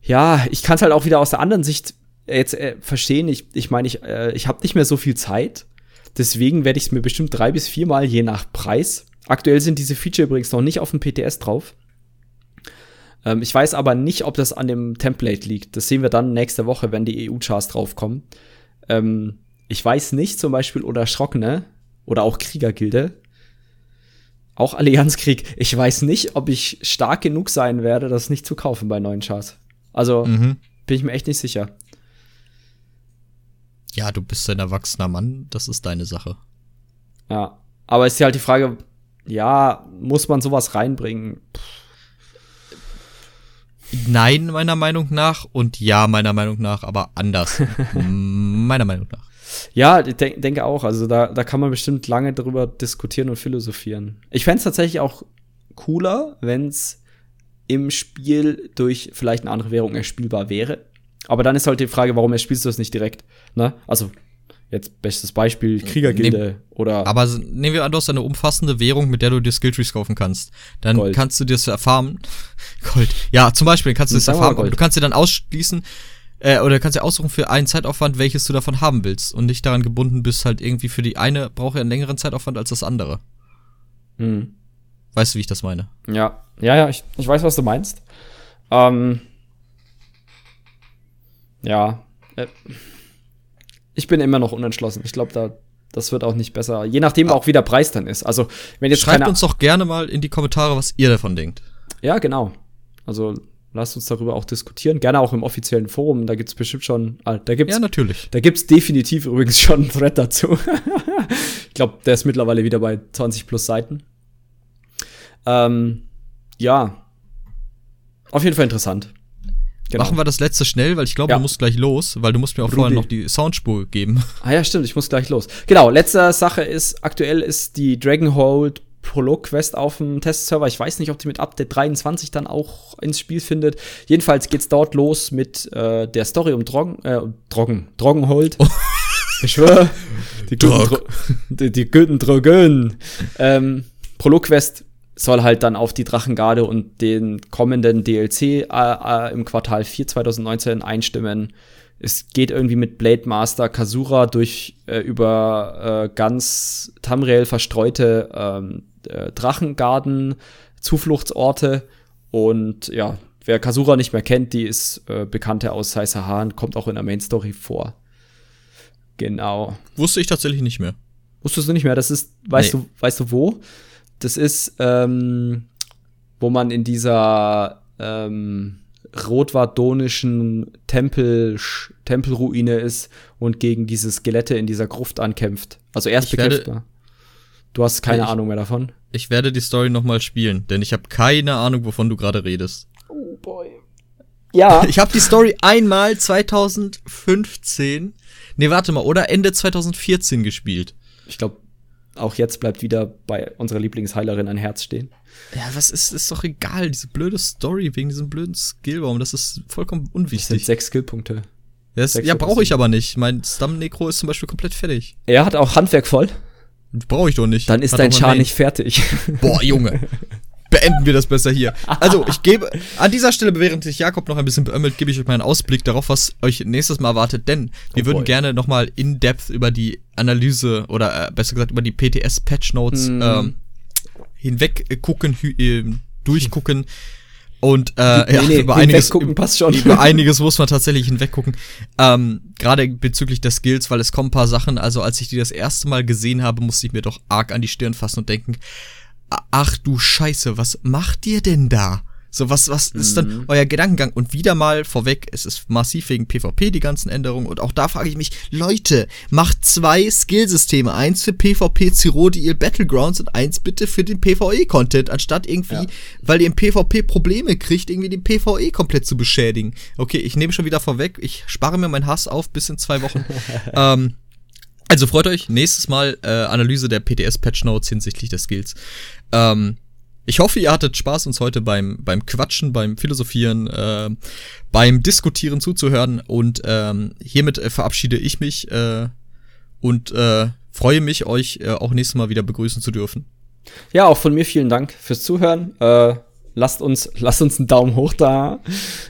ja, ich kann es halt auch wieder aus der anderen Sicht jetzt äh, verstehen. Ich, ich meine, ich, äh, ich habe nicht mehr so viel Zeit. Deswegen werde ich es mir bestimmt drei bis viermal je nach Preis Aktuell sind diese Feature übrigens noch nicht auf dem PTS drauf. Ähm, ich weiß aber nicht, ob das an dem Template liegt. Das sehen wir dann nächste Woche, wenn die EU-Chars draufkommen. Ähm, ich weiß nicht, zum Beispiel oder Schrockene oder auch Kriegergilde. Auch Allianzkrieg. Ich weiß nicht, ob ich stark genug sein werde, das nicht zu kaufen bei neuen Chars. Also mhm. bin ich mir echt nicht sicher. Ja, du bist ein erwachsener Mann, das ist deine Sache. Ja, aber ist ja halt die Frage, ja, muss man sowas reinbringen? Nein, meiner Meinung nach. Und ja, meiner Meinung nach, aber anders. <laughs> meiner Meinung nach. Ja, ich de denke auch. Also da, da kann man bestimmt lange drüber diskutieren und philosophieren. Ich fände es tatsächlich auch cooler, wenn es im Spiel durch vielleicht eine andere Währung erspielbar wäre. Aber dann ist halt die Frage, warum erspielst du das nicht direkt? Ne? Also Jetzt bestes Beispiel Kriegergilde Nehm, oder. Aber nehmen wir an, du hast eine umfassende Währung, mit der du dir Skilltrees kaufen kannst. Dann Gold. kannst du dir das erfahren. <laughs> Gold. Ja, zum Beispiel kannst du das erfahren. Du kannst dir dann ausschließen, äh, oder kannst dir aussuchen für einen Zeitaufwand, welches du davon haben willst. Und nicht daran gebunden bist, halt irgendwie für die eine braucht ja einen längeren Zeitaufwand als das andere. Mhm. Weißt du, wie ich das meine? Ja, ja, ja, ich, ich weiß, was du meinst. Ähm, ja. Äh ich bin immer noch unentschlossen. Ich glaube, da das wird auch nicht besser. Je nachdem auch wie der Preis dann ist. Also, wenn jetzt Schreibt uns doch gerne mal in die Kommentare, was ihr davon denkt. Ja, genau. Also, lasst uns darüber auch diskutieren. Gerne auch im offiziellen Forum. Da gibt's bestimmt schon, ah, da gibt's. Ja, natürlich. Da gibt's definitiv übrigens schon einen Thread dazu. <laughs> ich glaube, der ist mittlerweile wieder bei 20 plus Seiten. Ähm, ja. Auf jeden Fall interessant. Genau. Machen wir das letzte schnell, weil ich glaube, ja. du musst gleich los, weil du musst mir auch Ruby. vorher noch die Soundspur geben. <laughs> Ah ja, stimmt, ich muss gleich los. Genau, letzte Sache ist, aktuell ist die Dragonhold Prolog-Quest auf dem Testserver. Ich weiß nicht, ob die mit Update 23 dann auch ins Spiel findet. Jedenfalls geht's dort los mit äh, der Story um Drogen, äh, Drogen, Drogenhold. Oh. Ich schwöre, <laughs> die die, die guten Drogen. Ähm, Prolog-Quest soll halt dann auf die Drachengarde und den kommenden DLC äh, äh, im Quartal 4 2019 einstimmen. Es geht irgendwie mit Blade Master Kasura durch äh, über äh, ganz Tamriel verstreute ähm, äh, Drachengarden, Zufluchtsorte und ja, wer Kasura nicht mehr kennt, die ist äh, Bekannte aus Saisahan, kommt auch in der Main Story vor. Genau. Wusste ich tatsächlich nicht mehr. Wusstest du nicht mehr? Das ist, weißt nee. du, weißt du wo? Das ist, ähm, wo man in dieser ähm, rotwardonischen Tempel, Tempelruine ist und gegen diese Skelette in dieser Gruft ankämpft. Also erst ich bekämpft man. Du hast keine ich, Ahnung mehr davon. Ich werde die Story noch mal spielen, denn ich habe keine Ahnung, wovon du gerade redest. Oh boy. Ja. <laughs> Ich habe die Story einmal 2015, nee, warte mal, oder Ende 2014 gespielt. Ich glaube, auch jetzt bleibt wieder bei unserer Lieblingsheilerin ein Herz stehen. Ja, was ist, ist doch egal, diese blöde Story wegen diesem blöden Skillbaum, das ist vollkommen unwichtig. Das sind sechs Skillpunkte. Das, ja, brauche ich aber nicht. Mein Stam Necro ist zum Beispiel komplett fertig. Er hat auch Handwerk voll. Brauche ich doch nicht. Dann ist hat dein Char nicht fertig. Boah, Junge. <laughs> Beenden wir das besser hier. Also, ich gebe an dieser Stelle, während sich Jakob noch ein bisschen beömmelt, gebe ich euch mal einen Ausblick darauf, was euch nächstes Mal erwartet. Denn wir oh würden gerne nochmal in Depth über die Analyse oder äh, besser gesagt über die PTS Patch Notes mm. ähm, hinweg gucken, äh, durchgucken. Und äh, nee, ja, nee, <laughs> über, einiges, <laughs> über einiges muss man tatsächlich hinweggucken. Ähm, Gerade bezüglich der Skills, weil es kommen ein paar Sachen. Also als ich die das erste Mal gesehen habe, musste ich mir doch arg an die Stirn fassen und denken, ach du Scheiße, was macht ihr denn da? So, was, was ist dann mhm. euer Gedankengang? Und wieder mal vorweg, es ist massiv wegen PvP die ganzen Änderungen. Und auch da frage ich mich, Leute, macht zwei Skillsysteme. Eins für PvP Zerodiil Battlegrounds und eins bitte für den PvE-Content, anstatt irgendwie, ja. weil ihr im PvP Probleme kriegt, irgendwie den PvE komplett zu beschädigen. Okay, ich nehme schon wieder vorweg, ich spare mir meinen Hass auf bis in zwei Wochen. <laughs> ähm, also freut euch, nächstes Mal äh, Analyse der PTS-Patch Notes hinsichtlich der Skills. Ähm, ich hoffe, ihr hattet Spaß, uns heute beim, beim Quatschen, beim Philosophieren, äh, beim Diskutieren zuzuhören. Und ähm, hiermit äh, verabschiede ich mich äh, und äh, freue mich, euch äh, auch nächstes Mal wieder begrüßen zu dürfen. Ja, auch von mir vielen Dank fürs Zuhören. Äh, lasst uns, lasst uns einen Daumen hoch da.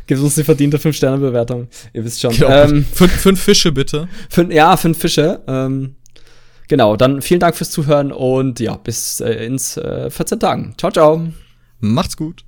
Gebt uns die verdiente 5-Sterne-Bewertung. Ihr wisst schon. Genau. Ähm, fünf, fünf Fische bitte. Fünf, ja, fünf Fische. Ähm, Genau, dann vielen Dank fürs Zuhören und ja, bis äh, ins äh, 14 Tagen. Ciao, ciao. Macht's gut.